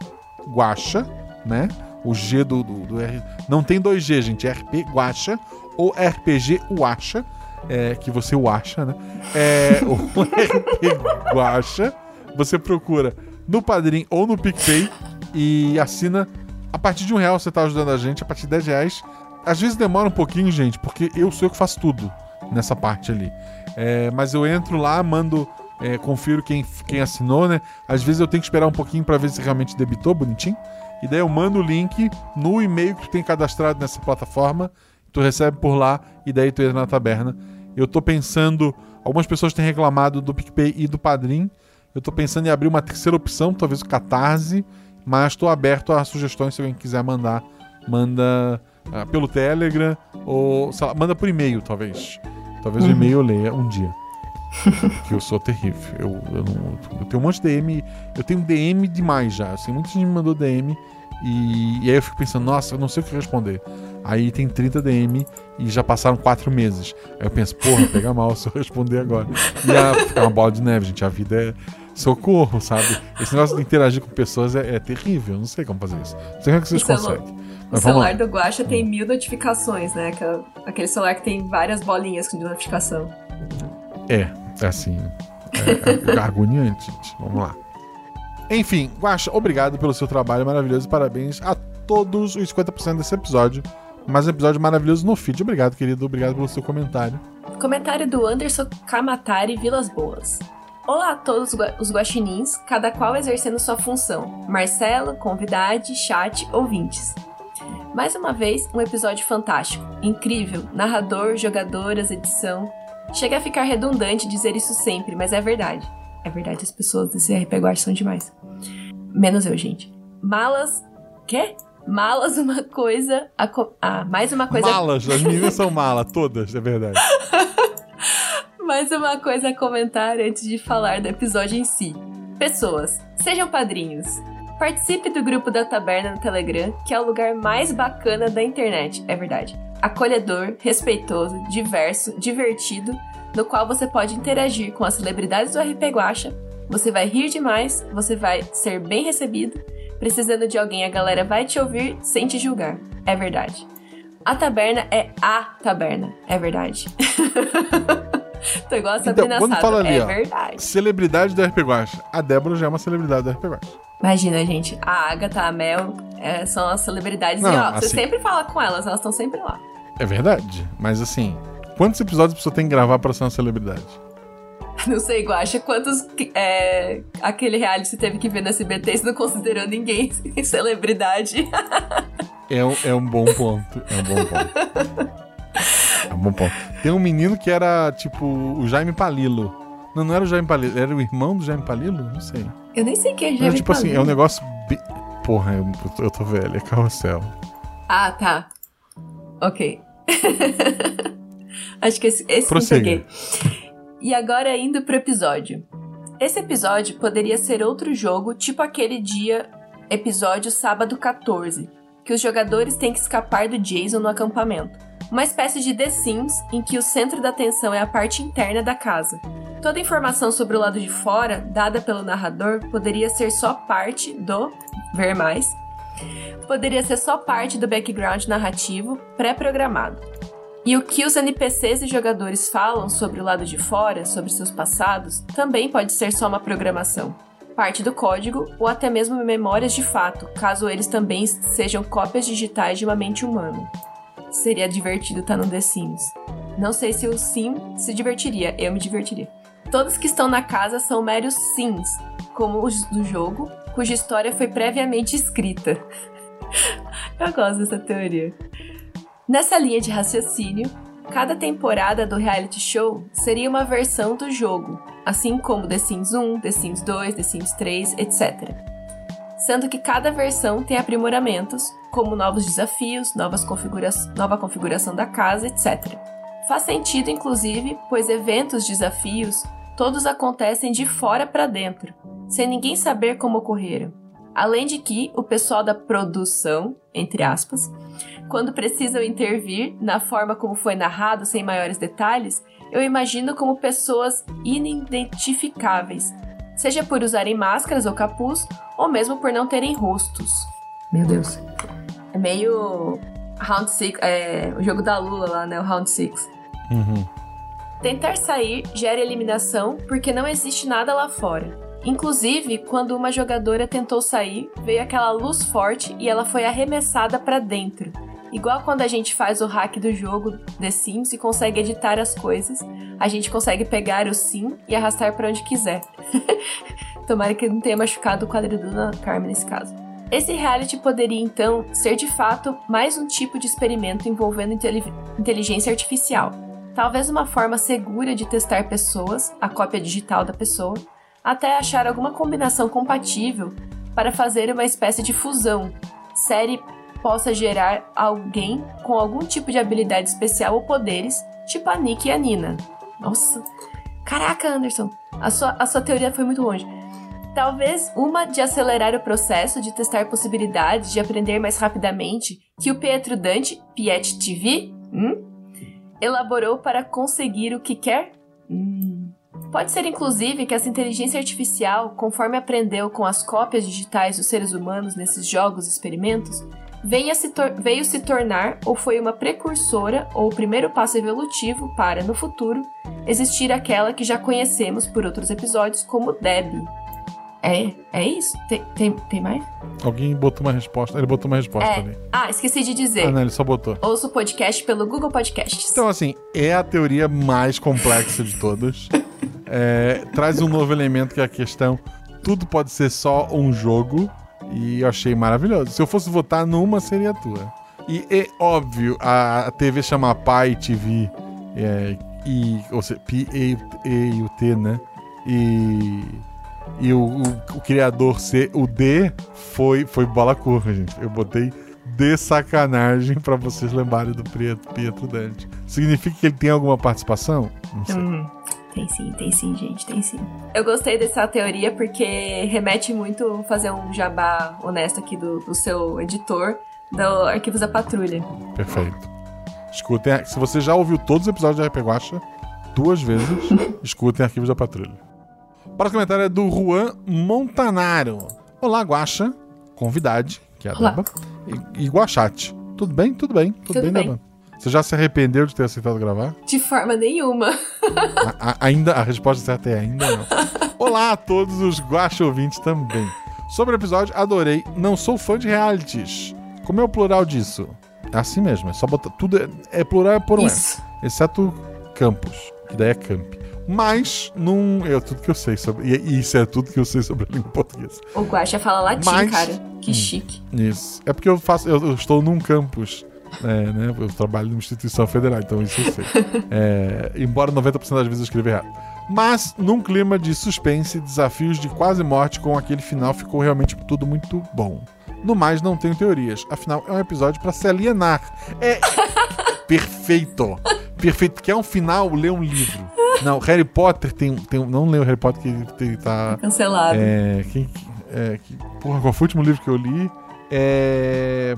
Guacha, né? O G do, do, do R. Não tem dois G, gente. É RP Guacha ou RPG Guacha. é, que você o acha, né? É o RP Guacha. Você procura no Padrim ou no PicPay e assina. A partir de um real você tá ajudando a gente, a partir de 10 reais. Às vezes demora um pouquinho, gente, porque eu sou eu que faço tudo nessa parte ali. É, mas eu entro lá, mando, é, confiro quem, quem assinou, né? Às vezes eu tenho que esperar um pouquinho para ver se realmente debitou, bonitinho. E daí eu mando o link no e-mail que tu tem cadastrado nessa plataforma. Tu recebe por lá e daí tu entra na taberna. Eu tô pensando. Algumas pessoas têm reclamado do PicPay e do Padrim. Eu tô pensando em abrir uma terceira opção, talvez o Catarse. Mas estou aberto a sugestões se alguém quiser mandar. Manda ah, pelo Telegram ou sei lá, manda por e-mail, talvez. Talvez o e-mail eu leia um dia. que eu sou terrível. Eu, eu, não- eu tenho um monte de DM. Eu tenho DM demais já. Assim, muita gente me mandou DM. E, e aí eu fico pensando, nossa, eu não sei o que responder. Aí tem 30 DM e já passaram 4 meses. Aí eu penso, porra, pega mal se eu responder agora. E a, fica uma bola de neve, gente. A vida é socorro, sabe? Esse negócio de interagir com pessoas é, é terrível. Eu não sei como fazer isso. Não sei como é que vocês O celu- conseguem. O Mas celular do Guacha tem mil notificações, né? Aquela- Aquele celular que tem várias bolinhas de notificação. É, é assim. É, é agoniante, gente. Vamos lá. Enfim, Guaxa, obrigado pelo seu trabalho maravilhoso e parabéns a todos os 50% desse episódio. Mais um episódio maravilhoso no feed. Obrigado, querido. Obrigado pelo seu comentário. Comentário do Anderson Kamatari Vilas Boas. Olá a todos os guaxinins, cada qual exercendo sua função. Marcelo, convidade, chat, ouvintes. Mais uma vez, um episódio fantástico, incrível, narrador, jogadoras, edição. Chega a ficar redundante dizer isso sempre, mas é verdade. É verdade, as pessoas desse RP Guax são demais. Menos eu, gente. Malas... Quê? Malas uma coisa... a co- Ah, mais uma coisa... Malas, as meninas são malas, todas, é verdade. Mais uma coisa a comentar antes de falar do episódio em si. Pessoas, sejam padrinhos. Participe do grupo da Taberna no Telegram, que é o lugar mais bacana da internet, é verdade. Acolhedor, respeitoso, diverso, divertido, no qual você pode interagir com as celebridades do RP Guacha. Você vai rir demais, você vai ser bem recebido. Precisando de alguém, a galera vai te ouvir sem te julgar. É verdade. A taberna é a taberna, é verdade. Tô igual a Então, Sabrina quando Sato, fala ali, é ó, verdade. celebridade do RP Guacha. A Débora já é uma celebridade do RP Guacha. Imagina, gente, a Agatha, a Mel, é, são as celebridades. Não, e ó, você assim- sempre fala com elas, elas estão sempre lá. É verdade, mas assim, quantos episódios a pessoa tem que gravar pra ser uma celebridade? Não sei, Guaxa, quantos é, aquele reality você teve que ver no SBT e você não considerou ninguém celebridade? É um, é um bom ponto. É um bom ponto. É um bom ponto. Tem um menino que era tipo o Jaime Palilo. Não, não era o Jaime Palilo, era o irmão do Jaime Palilo? Não sei. Eu nem sei quem é Mas, Jaime tipo assim, é um negócio. bi- Porra, eu, eu tô- eu tô velho, é carrossel. Ah, tá. Ok. Acho que esse, esse Prossiga. E agora indo pro episódio. Esse episódio poderia ser outro jogo, tipo aquele dia, episódio sábado 14, que os jogadores têm que escapar do Jason no acampamento. Uma espécie de The Sims em que o centro da atenção é a parte interna da casa. Toda informação sobre o lado de fora, dada pelo narrador, poderia ser só parte do ver mais, poderia ser só parte do background narrativo pré-programado. E o que os NPCs e jogadores falam sobre o lado de fora, sobre seus passados, também pode ser só uma programação, parte do código ou até mesmo memórias de fato, caso eles também sejam cópias digitais de uma mente humana. Seria divertido estar no The Sims. Não sei se o Sim se divertiria, eu me divertiria. Todos que estão na casa são meros Sims, como os do jogo, cuja história foi previamente escrita. Eu gosto dessa teoria. Nessa linha de raciocínio, cada temporada do reality show seria uma versão do jogo, assim como The Sims 1, The Sims 2, The Sims 3, etc. Sendo que cada versão tem aprimoramentos, como novos desafios, novas configura nova configuração da casa, etc. Faz sentido, inclusive, pois eventos, desafios, todos acontecem de fora para dentro, sem ninguém saber como ocorreram. Além de que o pessoal da produção, entre aspas, quando precisam intervir na forma como foi narrado sem maiores detalhes, eu imagino como pessoas inidentificáveis, seja por usarem máscaras ou capuz, ou mesmo por não terem rostos. Meu Deus. É meio Round 6, é, o jogo da Lula lá, né? O Round 6. Uhum. Tentar sair gera eliminação porque não existe nada lá fora. Inclusive, quando uma jogadora tentou sair, veio aquela luz forte e ela foi arremessada para dentro. Igual quando a gente faz o hack do jogo The Sims e consegue editar as coisas, a gente consegue pegar o sim e arrastar para onde quiser. Tomara que não tenha machucado o quadro da Carmen nesse caso. Esse reality poderia então ser de fato mais um tipo de experimento envolvendo inteligência artificial. Talvez uma forma segura de testar pessoas, a cópia digital da pessoa, até achar alguma combinação compatível para fazer uma espécie de fusão. Série possa gerar alguém com algum tipo de habilidade especial ou poderes, tipo a Nick e a Nina. Nossa, caraca, Anderson, a sua, a sua teoria foi muito longe. Talvez uma de acelerar o processo de testar possibilidades de aprender mais rapidamente que o Pietro Dante, Piet TV, hum, elaborou para conseguir o que quer? Hum. Pode ser, inclusive, que essa inteligência artificial, conforme aprendeu com as cópias digitais dos seres humanos nesses jogos e experimentos, se veio se tornar ou foi uma precursora ou o primeiro passo evolutivo para, no futuro, existir aquela que já conhecemos por outros episódios como Debbie. É, é isso? Tem, tem, tem mais? Alguém botou uma resposta. Ele botou uma resposta é. ali. Ah, esqueci de dizer. Ah, não, ele só botou. Ouça o podcast pelo Google Podcasts. Então, assim, é a teoria mais complexa de todas. É, traz um novo elemento que é a questão: tudo pode ser só um jogo. E eu achei maravilhoso. Se eu fosse votar numa, seria a tua. E é óbvio, a, TV chama Pai TV, é, e, ou seja, P-E-U-T, né? E, e o, o, o, criador ser o D foi, foi bola curva, gente. Eu botei de sacanagem para vocês lembrarem do Pietro, Dante. Significa que ele tem alguma participação? Não sei. Hum. Tem sim, tem sim, gente, tem sim. Eu gostei dessa teoria porque remete muito fazer um jabá honesto aqui do, do seu editor do Arquivos da Patrulha. Perfeito. Escutem, se você já ouviu todos os episódios de RP Guacha duas vezes, escutem Arquivos da Patrulha. O próximo comentário é do Juan Montanaro. Olá, Guacha, convidade, que é a Deba, e, e Guachate. Tudo bem? Tudo bem. Tudo, Tudo bem, bem. Deba? Você já se arrependeu de ter aceitado gravar? De forma nenhuma. a, a, ainda, a resposta certa é ainda não. Olá a todos os Guacha ouvintes também. Sobre o episódio, adorei. Não sou fã de realities. Como é o plural disso? É assim mesmo, é só botar. Tudo é, é plural é por um Isso. Exceto campus, que daí é camp. Mas, não. É tudo que eu sei sobre. E isso é tudo que eu sei sobre a língua portuguesa. O Guaxa fala latim, Mas- cara. Que Hum. chique. Isso. É porque eu faço. Eu, eu estou num campus. É, né? Eu trabalho numa instituição federal, então isso eu sei. É, embora 90% das vezes eu escreva errado. Mas, num clima de suspense e desafios de quase morte, com aquele final ficou realmente tudo muito bom. No mais, não tenho teorias. Afinal, é um episódio pra se alienar. É perfeito. Perfeito. Quer um final? Lê um livro. Não, Harry Potter tem, tem não leu Harry Potter que ele tá Cancelado. é, quem, é, que, porra, qual foi o último livro que eu li? É.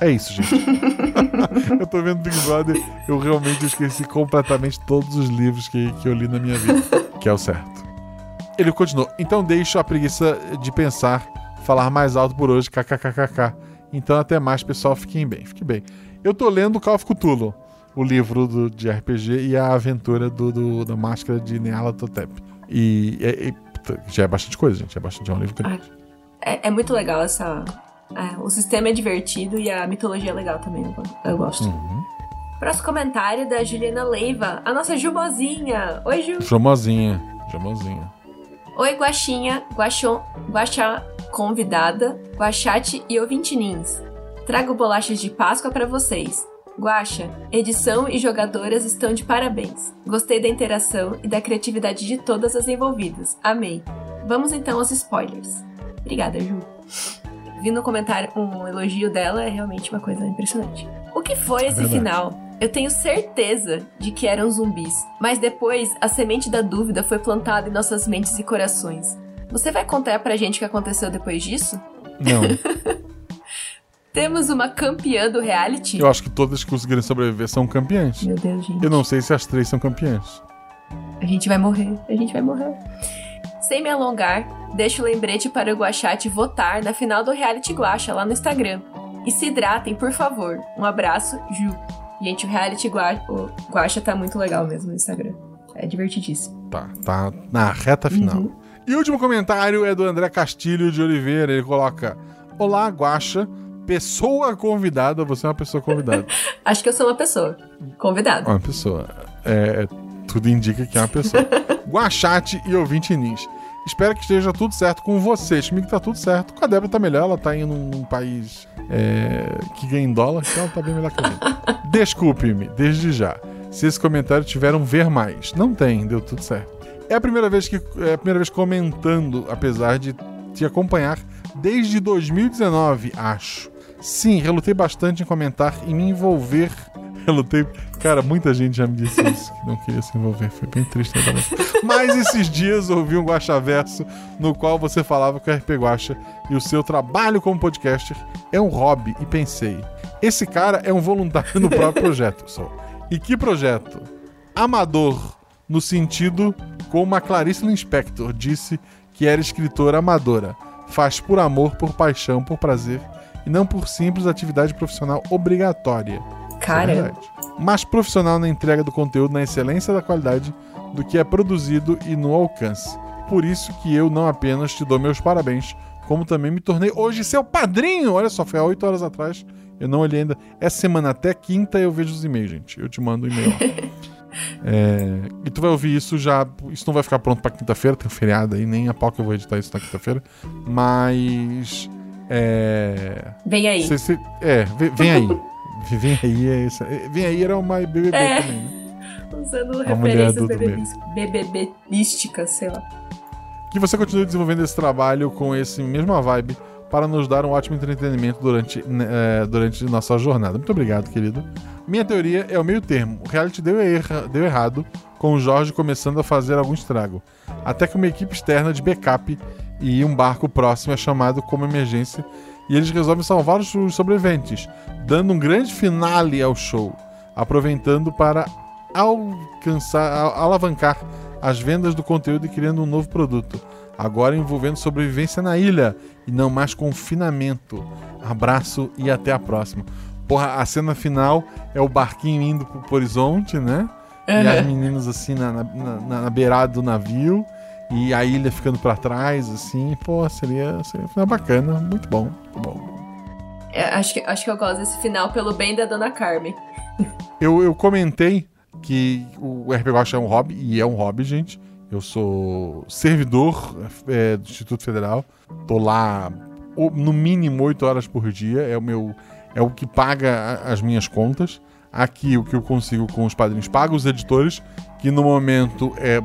É isso, gente. eu tô vendo Big Brother, eu realmente esqueci completamente todos os livros que, que eu li na minha vida, que é o certo. Ele continuou. Então deixo a preguiça de pensar, falar mais alto por hoje, kkkk. Então até mais, pessoal. Fiquem bem, fiquem bem. Eu tô lendo Call of Cthulhu, o livro do, de RPG e a aventura do, do- da máscara de Nyarlathotep. E, é- é- puta, já é bastante coisa, gente. É bastante é um livro grande. É, é muito legal essa. É, o sistema é divertido e a mitologia é legal também. Eu, eu gosto. Uhum. Próximo comentário da Juliana Leiva, a nossa Jubozinha. Oi, Ju. Jamozinha, jamozinha. Oi, Guaxinha, Guaxon, Guaxá convidada, Guaxate e ouvintinins. Trago bolachas de Páscoa para vocês. Guaxa, edição e jogadoras estão de parabéns. Gostei da interação e da criatividade de todas as envolvidas. Amei. Vamos então aos spoilers. Obrigada, Ju. Vi no comentário um elogio dela, é realmente uma coisa impressionante. O que foi esse verdade. final? Eu tenho certeza de que eram zumbis, mas depois a semente da dúvida foi plantada em nossas mentes e corações. Você vai contar pra gente o que aconteceu depois disso? Não, Temos uma campeã do reality? eu acho que todas que conseguirem sobreviver são campeãs. Meu Deus, gente. Eu não sei se as três são campeãs. A gente vai morrer, a gente vai morrer. Sem me alongar, deixo o lembrete para o Guachate votar na final do Reality Guacha lá no Instagram. E se hidratem, por favor. Um abraço, Ju. Gente, o reality Gua- o Guaxa tá muito legal mesmo no Instagram. É divertidíssimo. Tá, tá na reta final. Uhum. E o último comentário é do André Castilho de Oliveira. Ele coloca: Olá, Guaxa, pessoa convidada. Você é uma pessoa convidada. Acho que eu sou uma pessoa convidada. Uma pessoa. É, tudo indica que é uma pessoa. Guachate e ouvinte Nis. Espero que esteja tudo certo com vocês. Comigo tá tudo certo. Com a Débora tá melhor. Ela tá indo num país é, que ganha em dólar, então ela tá bem melhor que a gente. Desculpe-me, desde já. Se esse comentário tiveram ver mais. Não tem, deu tudo certo. É a primeira vez que é a primeira vez comentando, apesar de te acompanhar desde 2019, acho. Sim, relutei bastante em comentar e me envolver. Relutei. Cara, muita gente já me disse isso, que não queria se envolver. Foi bem triste né. Mas esses dias ouvi um Guaxaverso no qual você falava que o RP Guaxa e o seu trabalho como podcaster é um hobby e pensei, esse cara é um voluntário no próprio projeto, só. E que projeto? Amador, no sentido como a Clarice Lispector disse que era escritora amadora. Faz por amor, por paixão, por prazer e não por simples atividade profissional obrigatória. É Cara, verdade. Mas profissional na entrega do conteúdo, na excelência da qualidade do que é produzido e no alcance. Por isso que eu não apenas te dou meus parabéns, como também me tornei hoje seu padrinho. Olha só, foi há oito horas atrás. Eu não olhei ainda. Essa semana até quinta eu vejo os e-mails, gente. Eu te mando o e-mail. É, e tu vai ouvir isso já. Isso não vai ficar pronto pra quinta-feira, tem um feriado aí, nem a pau que eu vou editar isso na quinta-feira. Mas. É. vem aí. cê- cê- é, vem, vem aí. Vem aí, é isso. Vem aí era uma BBB É. também, né? Usando A referências BBB BBBísticas, sei lá. Que você continue desenvolvendo esse trabalho com esse mesma vibe para nos dar um ótimo entretenimento durante, né, é, durante nossa jornada. Muito obrigado, querido. Minha teoria é o meio termo. O reality deu, erra- deu errado, com o Jorge começando a fazer algum estrago. Até que uma equipe externa de backup e um barco próximo é chamado como emergência e eles resolvem salvar os sobreviventes, dando um grande finale ao show, aproveitando para alcançar, alavancar as vendas do conteúdo e criando um novo produto. Agora envolvendo sobrevivência na ilha e não mais confinamento. Abraço e até a próxima. Porra, a cena final é o barquinho indo pro, horizonte, né? E as meninas assim na, na, na- na beirada do navio e a ilha ficando pra trás, assim. Pô, seria, seria um final bacana. Muito bom, muito bom. É, acho, que, acho que eu gosto desse final pelo bem da Dona Carmen. Eu, eu comentei que o RP Guacha é um hobby, e é um hobby, gente. Eu sou servidor é, do Instituto Federal. Tô lá no mínimo 8 horas por dia. É o meu. É o que paga as minhas contas. Aqui o que eu consigo com os padrinhos paga os editores, que no momento é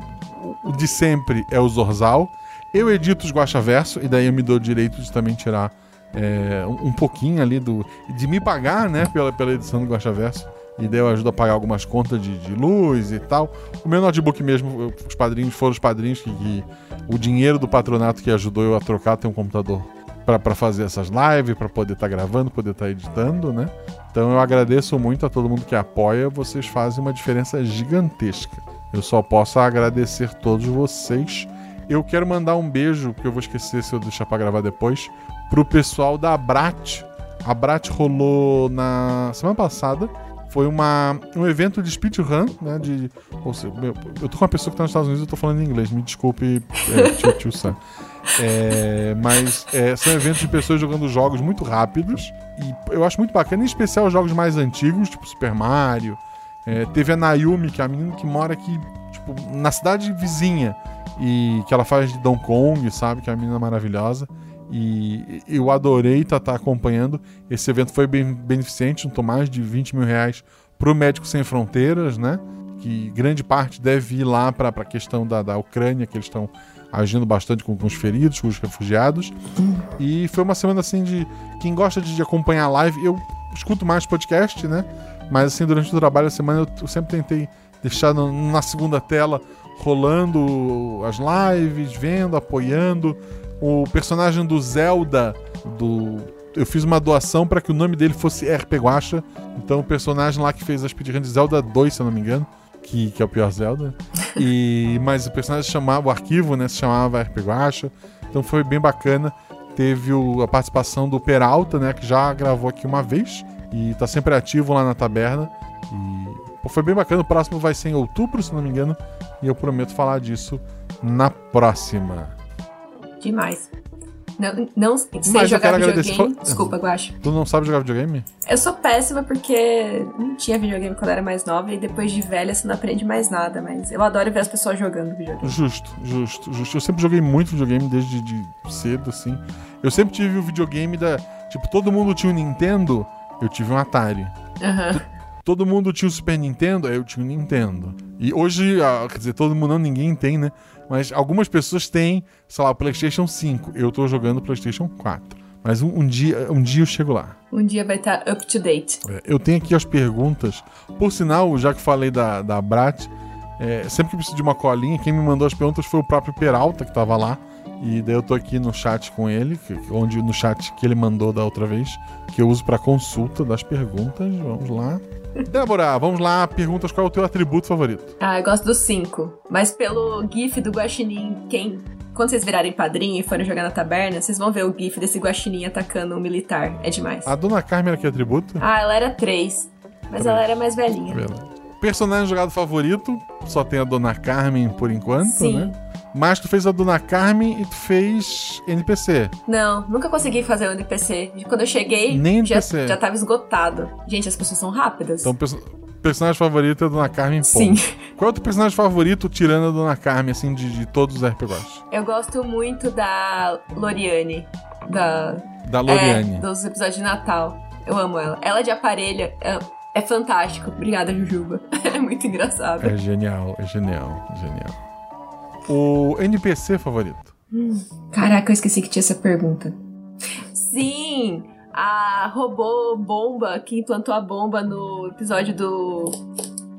o de sempre é o Zorzal. Eu edito os Guaxaverso, e daí eu me dou o direito de também tirar é, um, pouquinho ali do. de me pagar, né, pela, pela edição do Guaxaverso. E daí eu ajudo a pagar algumas contas de, de luz e tal. O meu notebook mesmo, os padrinhos foram os padrinhos que, que o dinheiro do patronato que ajudou eu a trocar tem um computador para fazer essas lives, para poder estar gravando, poder estar editando, né? Então eu agradeço muito a todo mundo que apoia, vocês fazem uma diferença gigantesca. Eu só posso agradecer todos vocês. Eu quero mandar um beijo, que eu vou esquecer se eu deixar para gravar depois, pro pessoal da Brat. A Brat rolou na semana passada. Foi uma, um evento de speedrun, né? De, ou seja, eu tô com uma pessoa que tá nos Estados Unidos eu tô falando em inglês. Me desculpe, é, tio, tio Sam. É, mas é, são eventos de pessoas jogando jogos muito rápidos. E eu acho muito bacana, em especial jogos mais antigos, tipo Super Mario. É, teve a Nayumi, que é a menina que mora aqui, tipo, na cidade vizinha. E que ela faz de Donkey Kong, sabe? Que é uma menina maravilhosa. E eu adorei estar acompanhando. Esse evento foi bem beneficente, juntou mais de 20 mil reais pro Médicos Sem Fronteiras, né? Que grande parte deve ir lá para a questão da, da Ucrânia, que eles estão agindo bastante com, com os feridos, com os refugiados. E foi uma semana assim de. Quem gosta de, de acompanhar a live, eu escuto mais podcast, né? Mas assim, durante o trabalho da semana eu, eu sempre tentei deixar no- na segunda tela rolando as lives, vendo, apoiando. O personagem do Zelda, do. Eu fiz uma doação para que o nome dele fosse RP Guacha. Então o personagem lá que fez a speedrun de Zelda 2, se eu não me engano. Que, que é o pior Zelda. E, mas o personagem chamava, o arquivo, né? Se chamava RP Guacha. Então foi bem bacana. Teve o- a participação do Peralta, né? Que já gravou aqui uma vez. E tá sempre ativo lá na taberna. E pô, foi bem bacana. O próximo vai ser em outubro, se não me engano. E eu prometo falar disso na próxima. Demais. Não, não sei Mas jogar quero agradecer- videogame. Desculpa, Guacha. Tu não sabe jogar videogame? Eu sou péssima porque não tinha videogame quando eu era mais nova e depois de velha você não aprende mais nada, mas eu adoro ver as pessoas jogando videogame. Justo, justo, justo. Eu sempre joguei muito videogame desde de cedo, assim. Eu sempre tive o videogame da. Tipo, todo mundo tinha um Nintendo, eu tive um Atari. Aham. Todo mundo tinha o Super Nintendo, aí eu tinha um Nintendo. E hoje, ah, quer dizer, todo mundo não, ninguém tem, né? Mas algumas pessoas têm, sei lá, PlayStation 5. Eu tô jogando PlayStation 4. Mas um, um dia, um dia eu chego lá. Um dia vai estar up to date. É, Eu tenho aqui as perguntas. Por sinal, já que falei da, da Brat, é, sempre que preciso de uma colinha, quem me mandou as perguntas foi o próprio Peralta, que tava lá. E daí eu tô aqui no chat com ele, que- onde no chat que ele mandou da outra vez, que eu uso pra consulta das perguntas. Vamos lá. Débora, vamos lá. Perguntas qual é o teu atributo favorito? Ah, eu gosto dos cinco. Mas pelo GIF do Guaxinim, quem. Quando vocês virarem padrinho e forem jogar na taberna, vocês vão ver o GIF desse Guaxinim atacando um militar. É demais. A dona Carmen era que atributo? Ah, ela era três. Mas Três. ela era mais velhinha. Personagem jogado favorito? Só tem a dona Carmen por enquanto, Sim. né? Mas tu fez a dona Carmen e tu fez NPC. Não, nunca consegui fazer o NPC. Quando eu cheguei, Nem já, já tava esgotado. Gente, as pessoas são rápidas. Então, perso- personagem favorito é a Dona Carmen Sim. ponto. Qual é o teu personagem favorito, tirando a Dona Carmen, assim, de, de todos os RPGs? Eu gosto muito da Loriane. Da. Da Loriane. É, dos episódios de Natal. Eu amo ela. Ela de aparelho é, é fantástico. Obrigada, Jujuba. É muito engraçado. É genial, é genial, genial. O NPC favorito? Caraca, eu esqueci que tinha essa pergunta. Sim! A robô bomba que implantou a bomba no episódio do,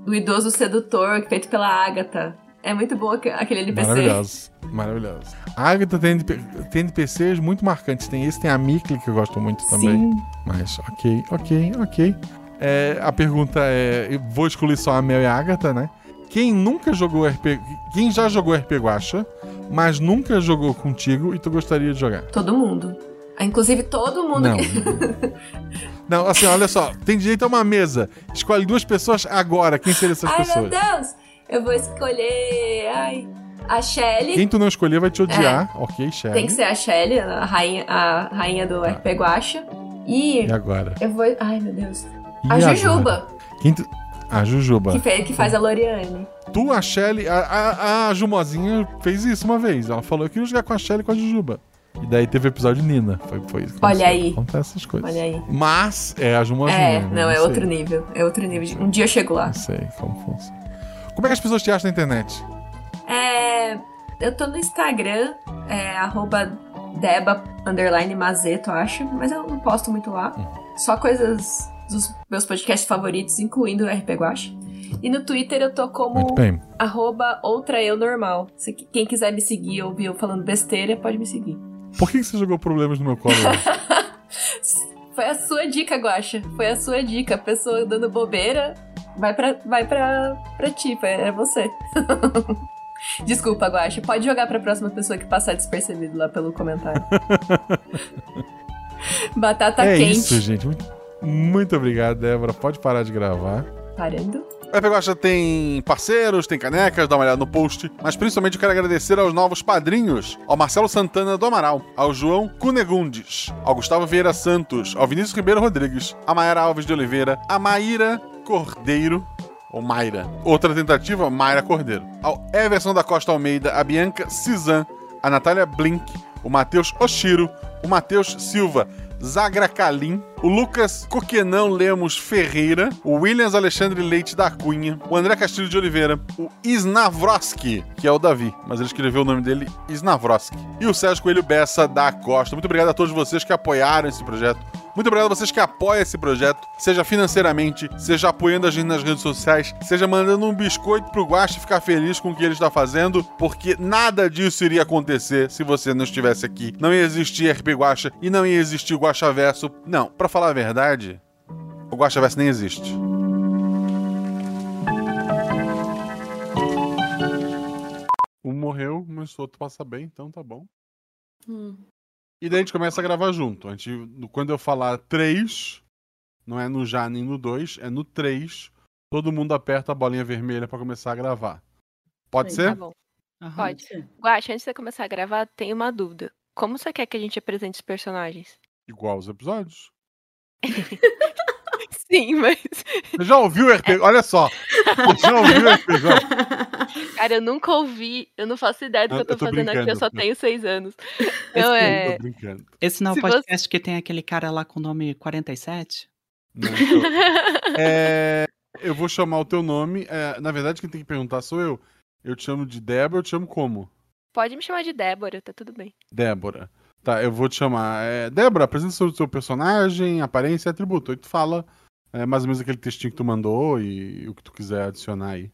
do idoso sedutor, feito pela Agatha. É muito bom aque- aquele NPC. Maravilhoso, maravilhoso. A Agatha tem, tem NPCs muito marcantes. Tem esse, tem a Mikli, que eu gosto muito também. Sim. Mas, ok, ok, ok. É, a pergunta é: vou excluir só a Mel e a Agatha, né? Quem nunca jogou RP. Quem já jogou RP Guacha, mas nunca jogou contigo e tu gostaria de jogar? Todo mundo. Ah, Inclusive todo mundo. Não. Não, assim, olha só. Tem direito a uma mesa. Escolhe duas pessoas agora. Quem seriam essas Ai, pessoas? meu Deus! Eu vou escolher. Ai. A Shelly. Quem tu não escolher vai te odiar. Ok, Shelly. Tem que ser a Shelly, a rainha, a rainha do RP Guacha. E E agora? eu vou. Ai, meu Deus. E a agora? Jujuba, Quem tu... A Jujuba. que, fe- que faz a Loriane. Tu, a Shelly, a, a, a Jumozinha fez isso uma vez. Ela falou: Eu queria jogar com a Shelly e com a Jujuba. E daí teve o episódio Nina. Foi, foi isso. Olha aconteceu. aí. Acontece essas coisas. Olha aí. Mas é a Jumozinha. É, né? não, é sei. outro nível. É outro nível. Um dia eu chego lá. Não sei como funciona. Como é que as pessoas te acham na internet? É. Eu tô no Instagram, é arroba Deba underline Mazeto, acho, mas eu não posto muito lá. Uhum. Só coisas dos meus podcasts favoritos, incluindo o RP Guacha. E no Twitter eu tô como arroba outra eu normal. Se quem quiser me seguir ou ouvir eu falando besteira, pode me seguir. Por que você jogou problemas no meu colo? Foi a sua dica, Guacha. Foi a sua dica. A pessoa dando bobeira vai pra, vai pra, pra ti. É você. Desculpa, Guacha. Pode jogar pra próxima pessoa que passar despercebido lá pelo comentário. Batata é quente. isso, gente. Muito, muito obrigado, Débora. Pode parar de gravar. Parando. O RP Guacha tem parceiros, tem canecas, dá uma olhada no post. Mas principalmente eu quero agradecer aos novos padrinhos: ao Marcelo Santana do Amaral, ao João Cunegundes, ao Gustavo Vieira Santos, ao Vinícius Ribeiro Rodrigues, a Mayara Alves de Oliveira, a Maíra Cordeiro. Ou Mayra. Outra tentativa, Mayra Cordeiro. Ao Everson da Costa Almeida, a Bianca Cizan, a Natália Blink, o Matheus Oshiro, o Matheus Silva, Zagra Kalim, o Lucas Coquenão Lemos Ferreira, o Williams Alexandre Leite da Cunha, o André Castilho de Oliveira, o Isnavroski, que é o Davi, mas ele escreveu o nome dele Isnavroski, e o Sérgio Coelho Bessa da Costa. Muito obrigado a todos vocês que apoiaram esse projeto. Muito obrigado a vocês que apoiam esse projeto, seja financeiramente, seja apoiando a gente nas redes sociais, seja mandando um biscoito pro Guache ficar feliz com o que ele está fazendo, porque nada disso iria acontecer se você não estivesse aqui. Não ia existir RP Guacha e não ia existir o Guacha Verso. Não, pra falar a verdade, o Guacha Verso nem existe. Um morreu, mas o outro passa bem, então tá bom. Hum. E daí a gente começa a gravar junto. A gente, quando eu falar três, não é no já nem no dois, é no três. todo mundo aperta a bolinha vermelha pra começar a gravar. Pode Sim, ser? Tá bom. Aham. Pode. Guaxa, antes de você começar a gravar, tem uma dúvida. Como você quer que a gente apresente os personagens? Igual os episódios. Sim, mas. Você já ouviu o RPG? Olha só. Você já ouviu o RPG? Cara, eu nunca ouvi. Eu não faço ideia do que eu eu tô, tô fazendo aqui, eu só tenho seis anos. Esse, Não, é. Tô brincando. esse não é o Se você- podcast que tem aquele cara lá com o nome 47? Não, tô- É, eu vou chamar o teu nome. é, na verdade, quem tem que perguntar sou eu. Eu te chamo de Débora, eu te chamo como? Pode me chamar de Débora, tá tudo bem. Débora. Tá, eu vou te chamar. É, Débora, apresenta o seu personagem, aparência e atributo. Aí tu fala é, mais ou menos aquele textinho que tu mandou e o que tu quiser adicionar aí.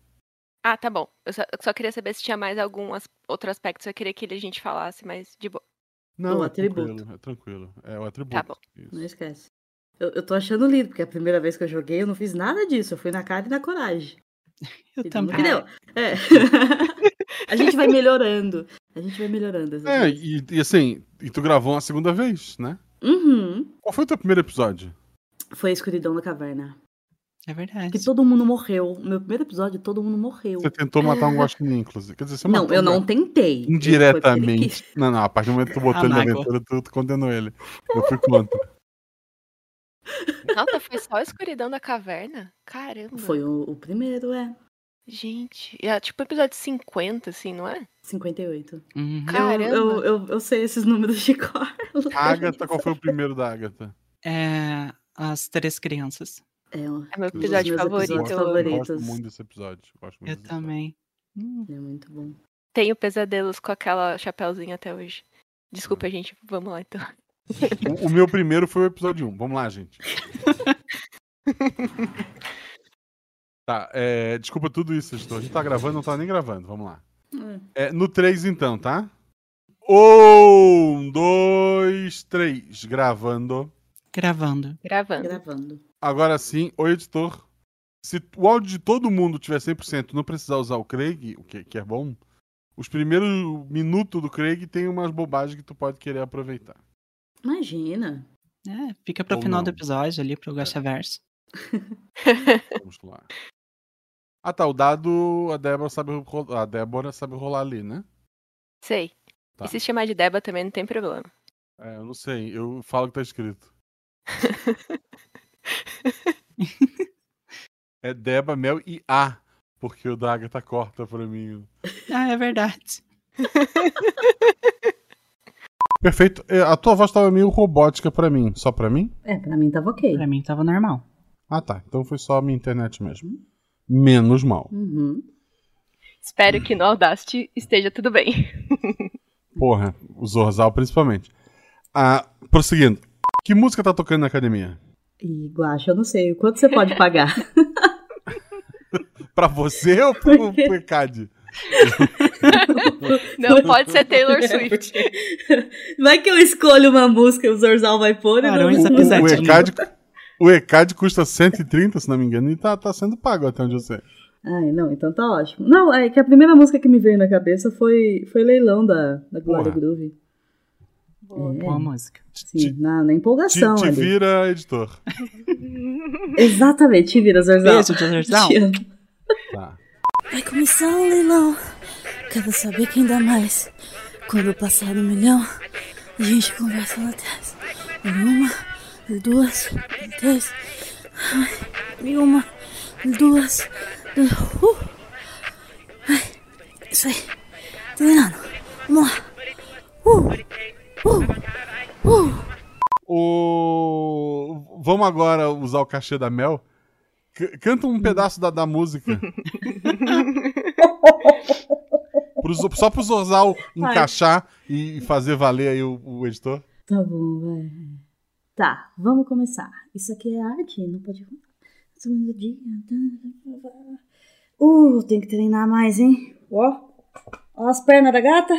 Ah, tá bom. Eu só, eu só queria saber se tinha mais algum as- outro aspecto. Eu queria que a gente falasse, mas de boa. Não, O é atributo. tranquilo, é tranquilo. É o atributo. Tá bom. Isso. Não esquece. Eu, eu tô achando lindo, porque a primeira vez que eu joguei eu não fiz nada disso. Eu fui na cara e na coragem. Eu E também. não deu. É. a gente vai melhorando. A gente vai melhorando. É, e, e assim, e tu gravou uma segunda vez, né? Uhum. Qual foi o teu primeiro episódio? Foi a escuridão da caverna. É verdade. Que todo mundo morreu. No meu primeiro episódio, todo mundo morreu. Você tentou matar um guaxinim, inclusive. Quer dizer, você Não, matou eu um não tentei. Indiretamente. Não, não, a partir do momento que tu botou ele na aventura, tu, tu condenou ele. Eu fui contra. Nossa, foi só a escuridão da caverna? Caramba. Foi o, o primeiro, é. Gente, é tipo episódio 50, assim, não é? 58. Uhum. Eu, Caramba. eu, eu, eu sei esses números de cor. Agatha, qual foi o primeiro da Agatha? É, as três crianças. É, ó, É meu episódio favorito. eu Eu amo. favoritos. gosto muito desse episódio. Gosto muito Eu desse episódio. também. Hum, é muito bom. Tenho pesadelos com aquela chapéuzinha até hoje. Desculpa, gente. Vamos lá, então. O, o meu primeiro foi o episódio 1. Vamos lá, gente. tá, é, desculpa tudo isso, editor. A gente tá gravando, não tá nem gravando. Vamos lá. É, no 3, então, tá? Um, dois, três. Gravando. Gravando. Gravando. Gravando. Agora sim, o editor. Se o áudio de todo mundo tiver 100%, não precisar usar o Craig, o que, que é bom, os primeiros minutos do Craig tem umas bobagens que tu pode querer aproveitar. Imagina. É, fica pro Ou final do não. episódio ali, pro Gachaverso. Vamos lá. Ah tá, o dado a Débora sabe rolar, a Débora sabe rolar ali, né? Sei. Tá. E se chamar de Deba também não tem problema. É, eu não sei, eu falo o que tá escrito. É Deba, Mel e A, porque o da Agatha corta pra mim. Ah, é verdade. Perfeito. É, A tua voz tava meio robótica pra mim. Só pra mim? É, pra mim tava ok. Pra mim tava normal. Ah tá, então foi só a minha internet mesmo. Menos mal. Uhum. Espero que no Audacity esteja tudo bem. Porra, o Zorzal principalmente. Ah, prosseguindo. Que música tá tocando na academia? E Guaxa, eu não sei. Quanto você pode pagar? Pra você ou pro, pro ECAD? Não pode ser Taylor Swift. Vai que eu escolho uma música e o Zorzal vai pôr e não... Barões da O Pisadinha. ECAD, o ECAD custa 130, se não me engano, e tá, tá sendo pago até onde eu sei. Ai, não, então tá ótimo. Não, é que a primeira música que me veio na cabeça foi, foi Leilão da, da Glória Porra. Groove. Boa. É, Boa música. sim, na, na Te, empolgação te ali. vira, editor. Exatamente, te vira, Zorzal. Beijo, Zorzal. Te. Tá. Vai começar o leilão. Quero saber quem dá mais. Quando passar um milhão, a gente conversa lá atrás. E uma, duas, três. Ai, E uma, duas. e- Uh. Ai, isso aí. Tô ganhando. Vamos lá. Uh. Uh. Uh. O... Vamos agora usar o cachê da Mel. C- canta um pedaço da, da música. Pro só pro Zorzal encaixar e fazer valer aí o, o editor. Tá bom, vai. Tá, vamos começar. Isso aqui é arte, não pode. Segundo dia. Uh, tem que treinar mais, hein? Ó, ó as pernas da gata.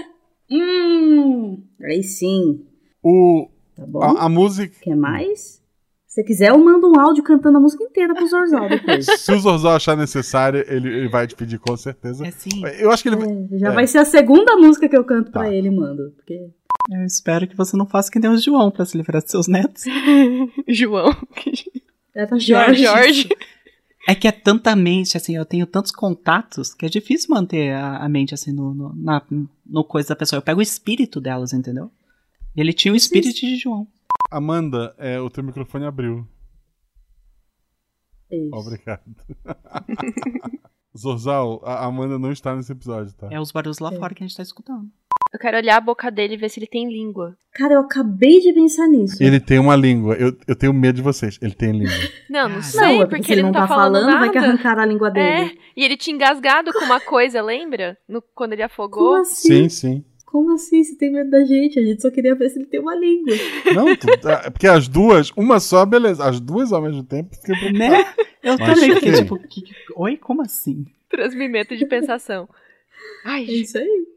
Hum, aí sim. O, Tá bom? a, a música. Quer mais? Se quiser, eu mando um áudio cantando a música inteira pro Zorzal depois. Se o Zorzal achar necessário, ele, ele vai te pedir com certeza. É sim. Eu acho que ele. É, já É. vai ser a segunda música que eu canto pra Tá. ele, mando. Porque Eu espero que você não faça que nem o João pra se livrar dos seus netos. João. é pra Jorge. Jorge. É que é tanta mente, assim, eu tenho tantos contatos que é difícil manter a, a mente, assim, no, no, na, no coisa da pessoa. Eu pego o espírito delas, entendeu? E ele tinha o espírito de João. Amanda, é, o teu microfone abriu. Isso. Obrigado. Zorzal, a Amanda não está nesse episódio, tá? É os barulhos lá É. fora que a gente tá escutando. Eu quero olhar a boca dele e ver se ele tem língua. Cara, eu acabei de pensar nisso. Ele tem uma língua. Eu, eu tenho medo de vocês. Ele tem língua. Não, não Não, sei, Não, é porque, porque ele não tá, falando, vai que nada. arrancaram a língua É, dele. e ele tinha engasgado com uma coisa, lembra? No, quando ele afogou. Como assim? Sim, sim. Como assim? Você tem medo da gente? A gente só queria ver se ele tem uma língua. Não, tu, tá- porque as duas, uma só, beleza. As duas ao mesmo tempo, fiquei preocupado. Né? Eu Mas também fiquei tipo, que- que- oi, como assim? Transmimento de pensação. Ai, É isso aí.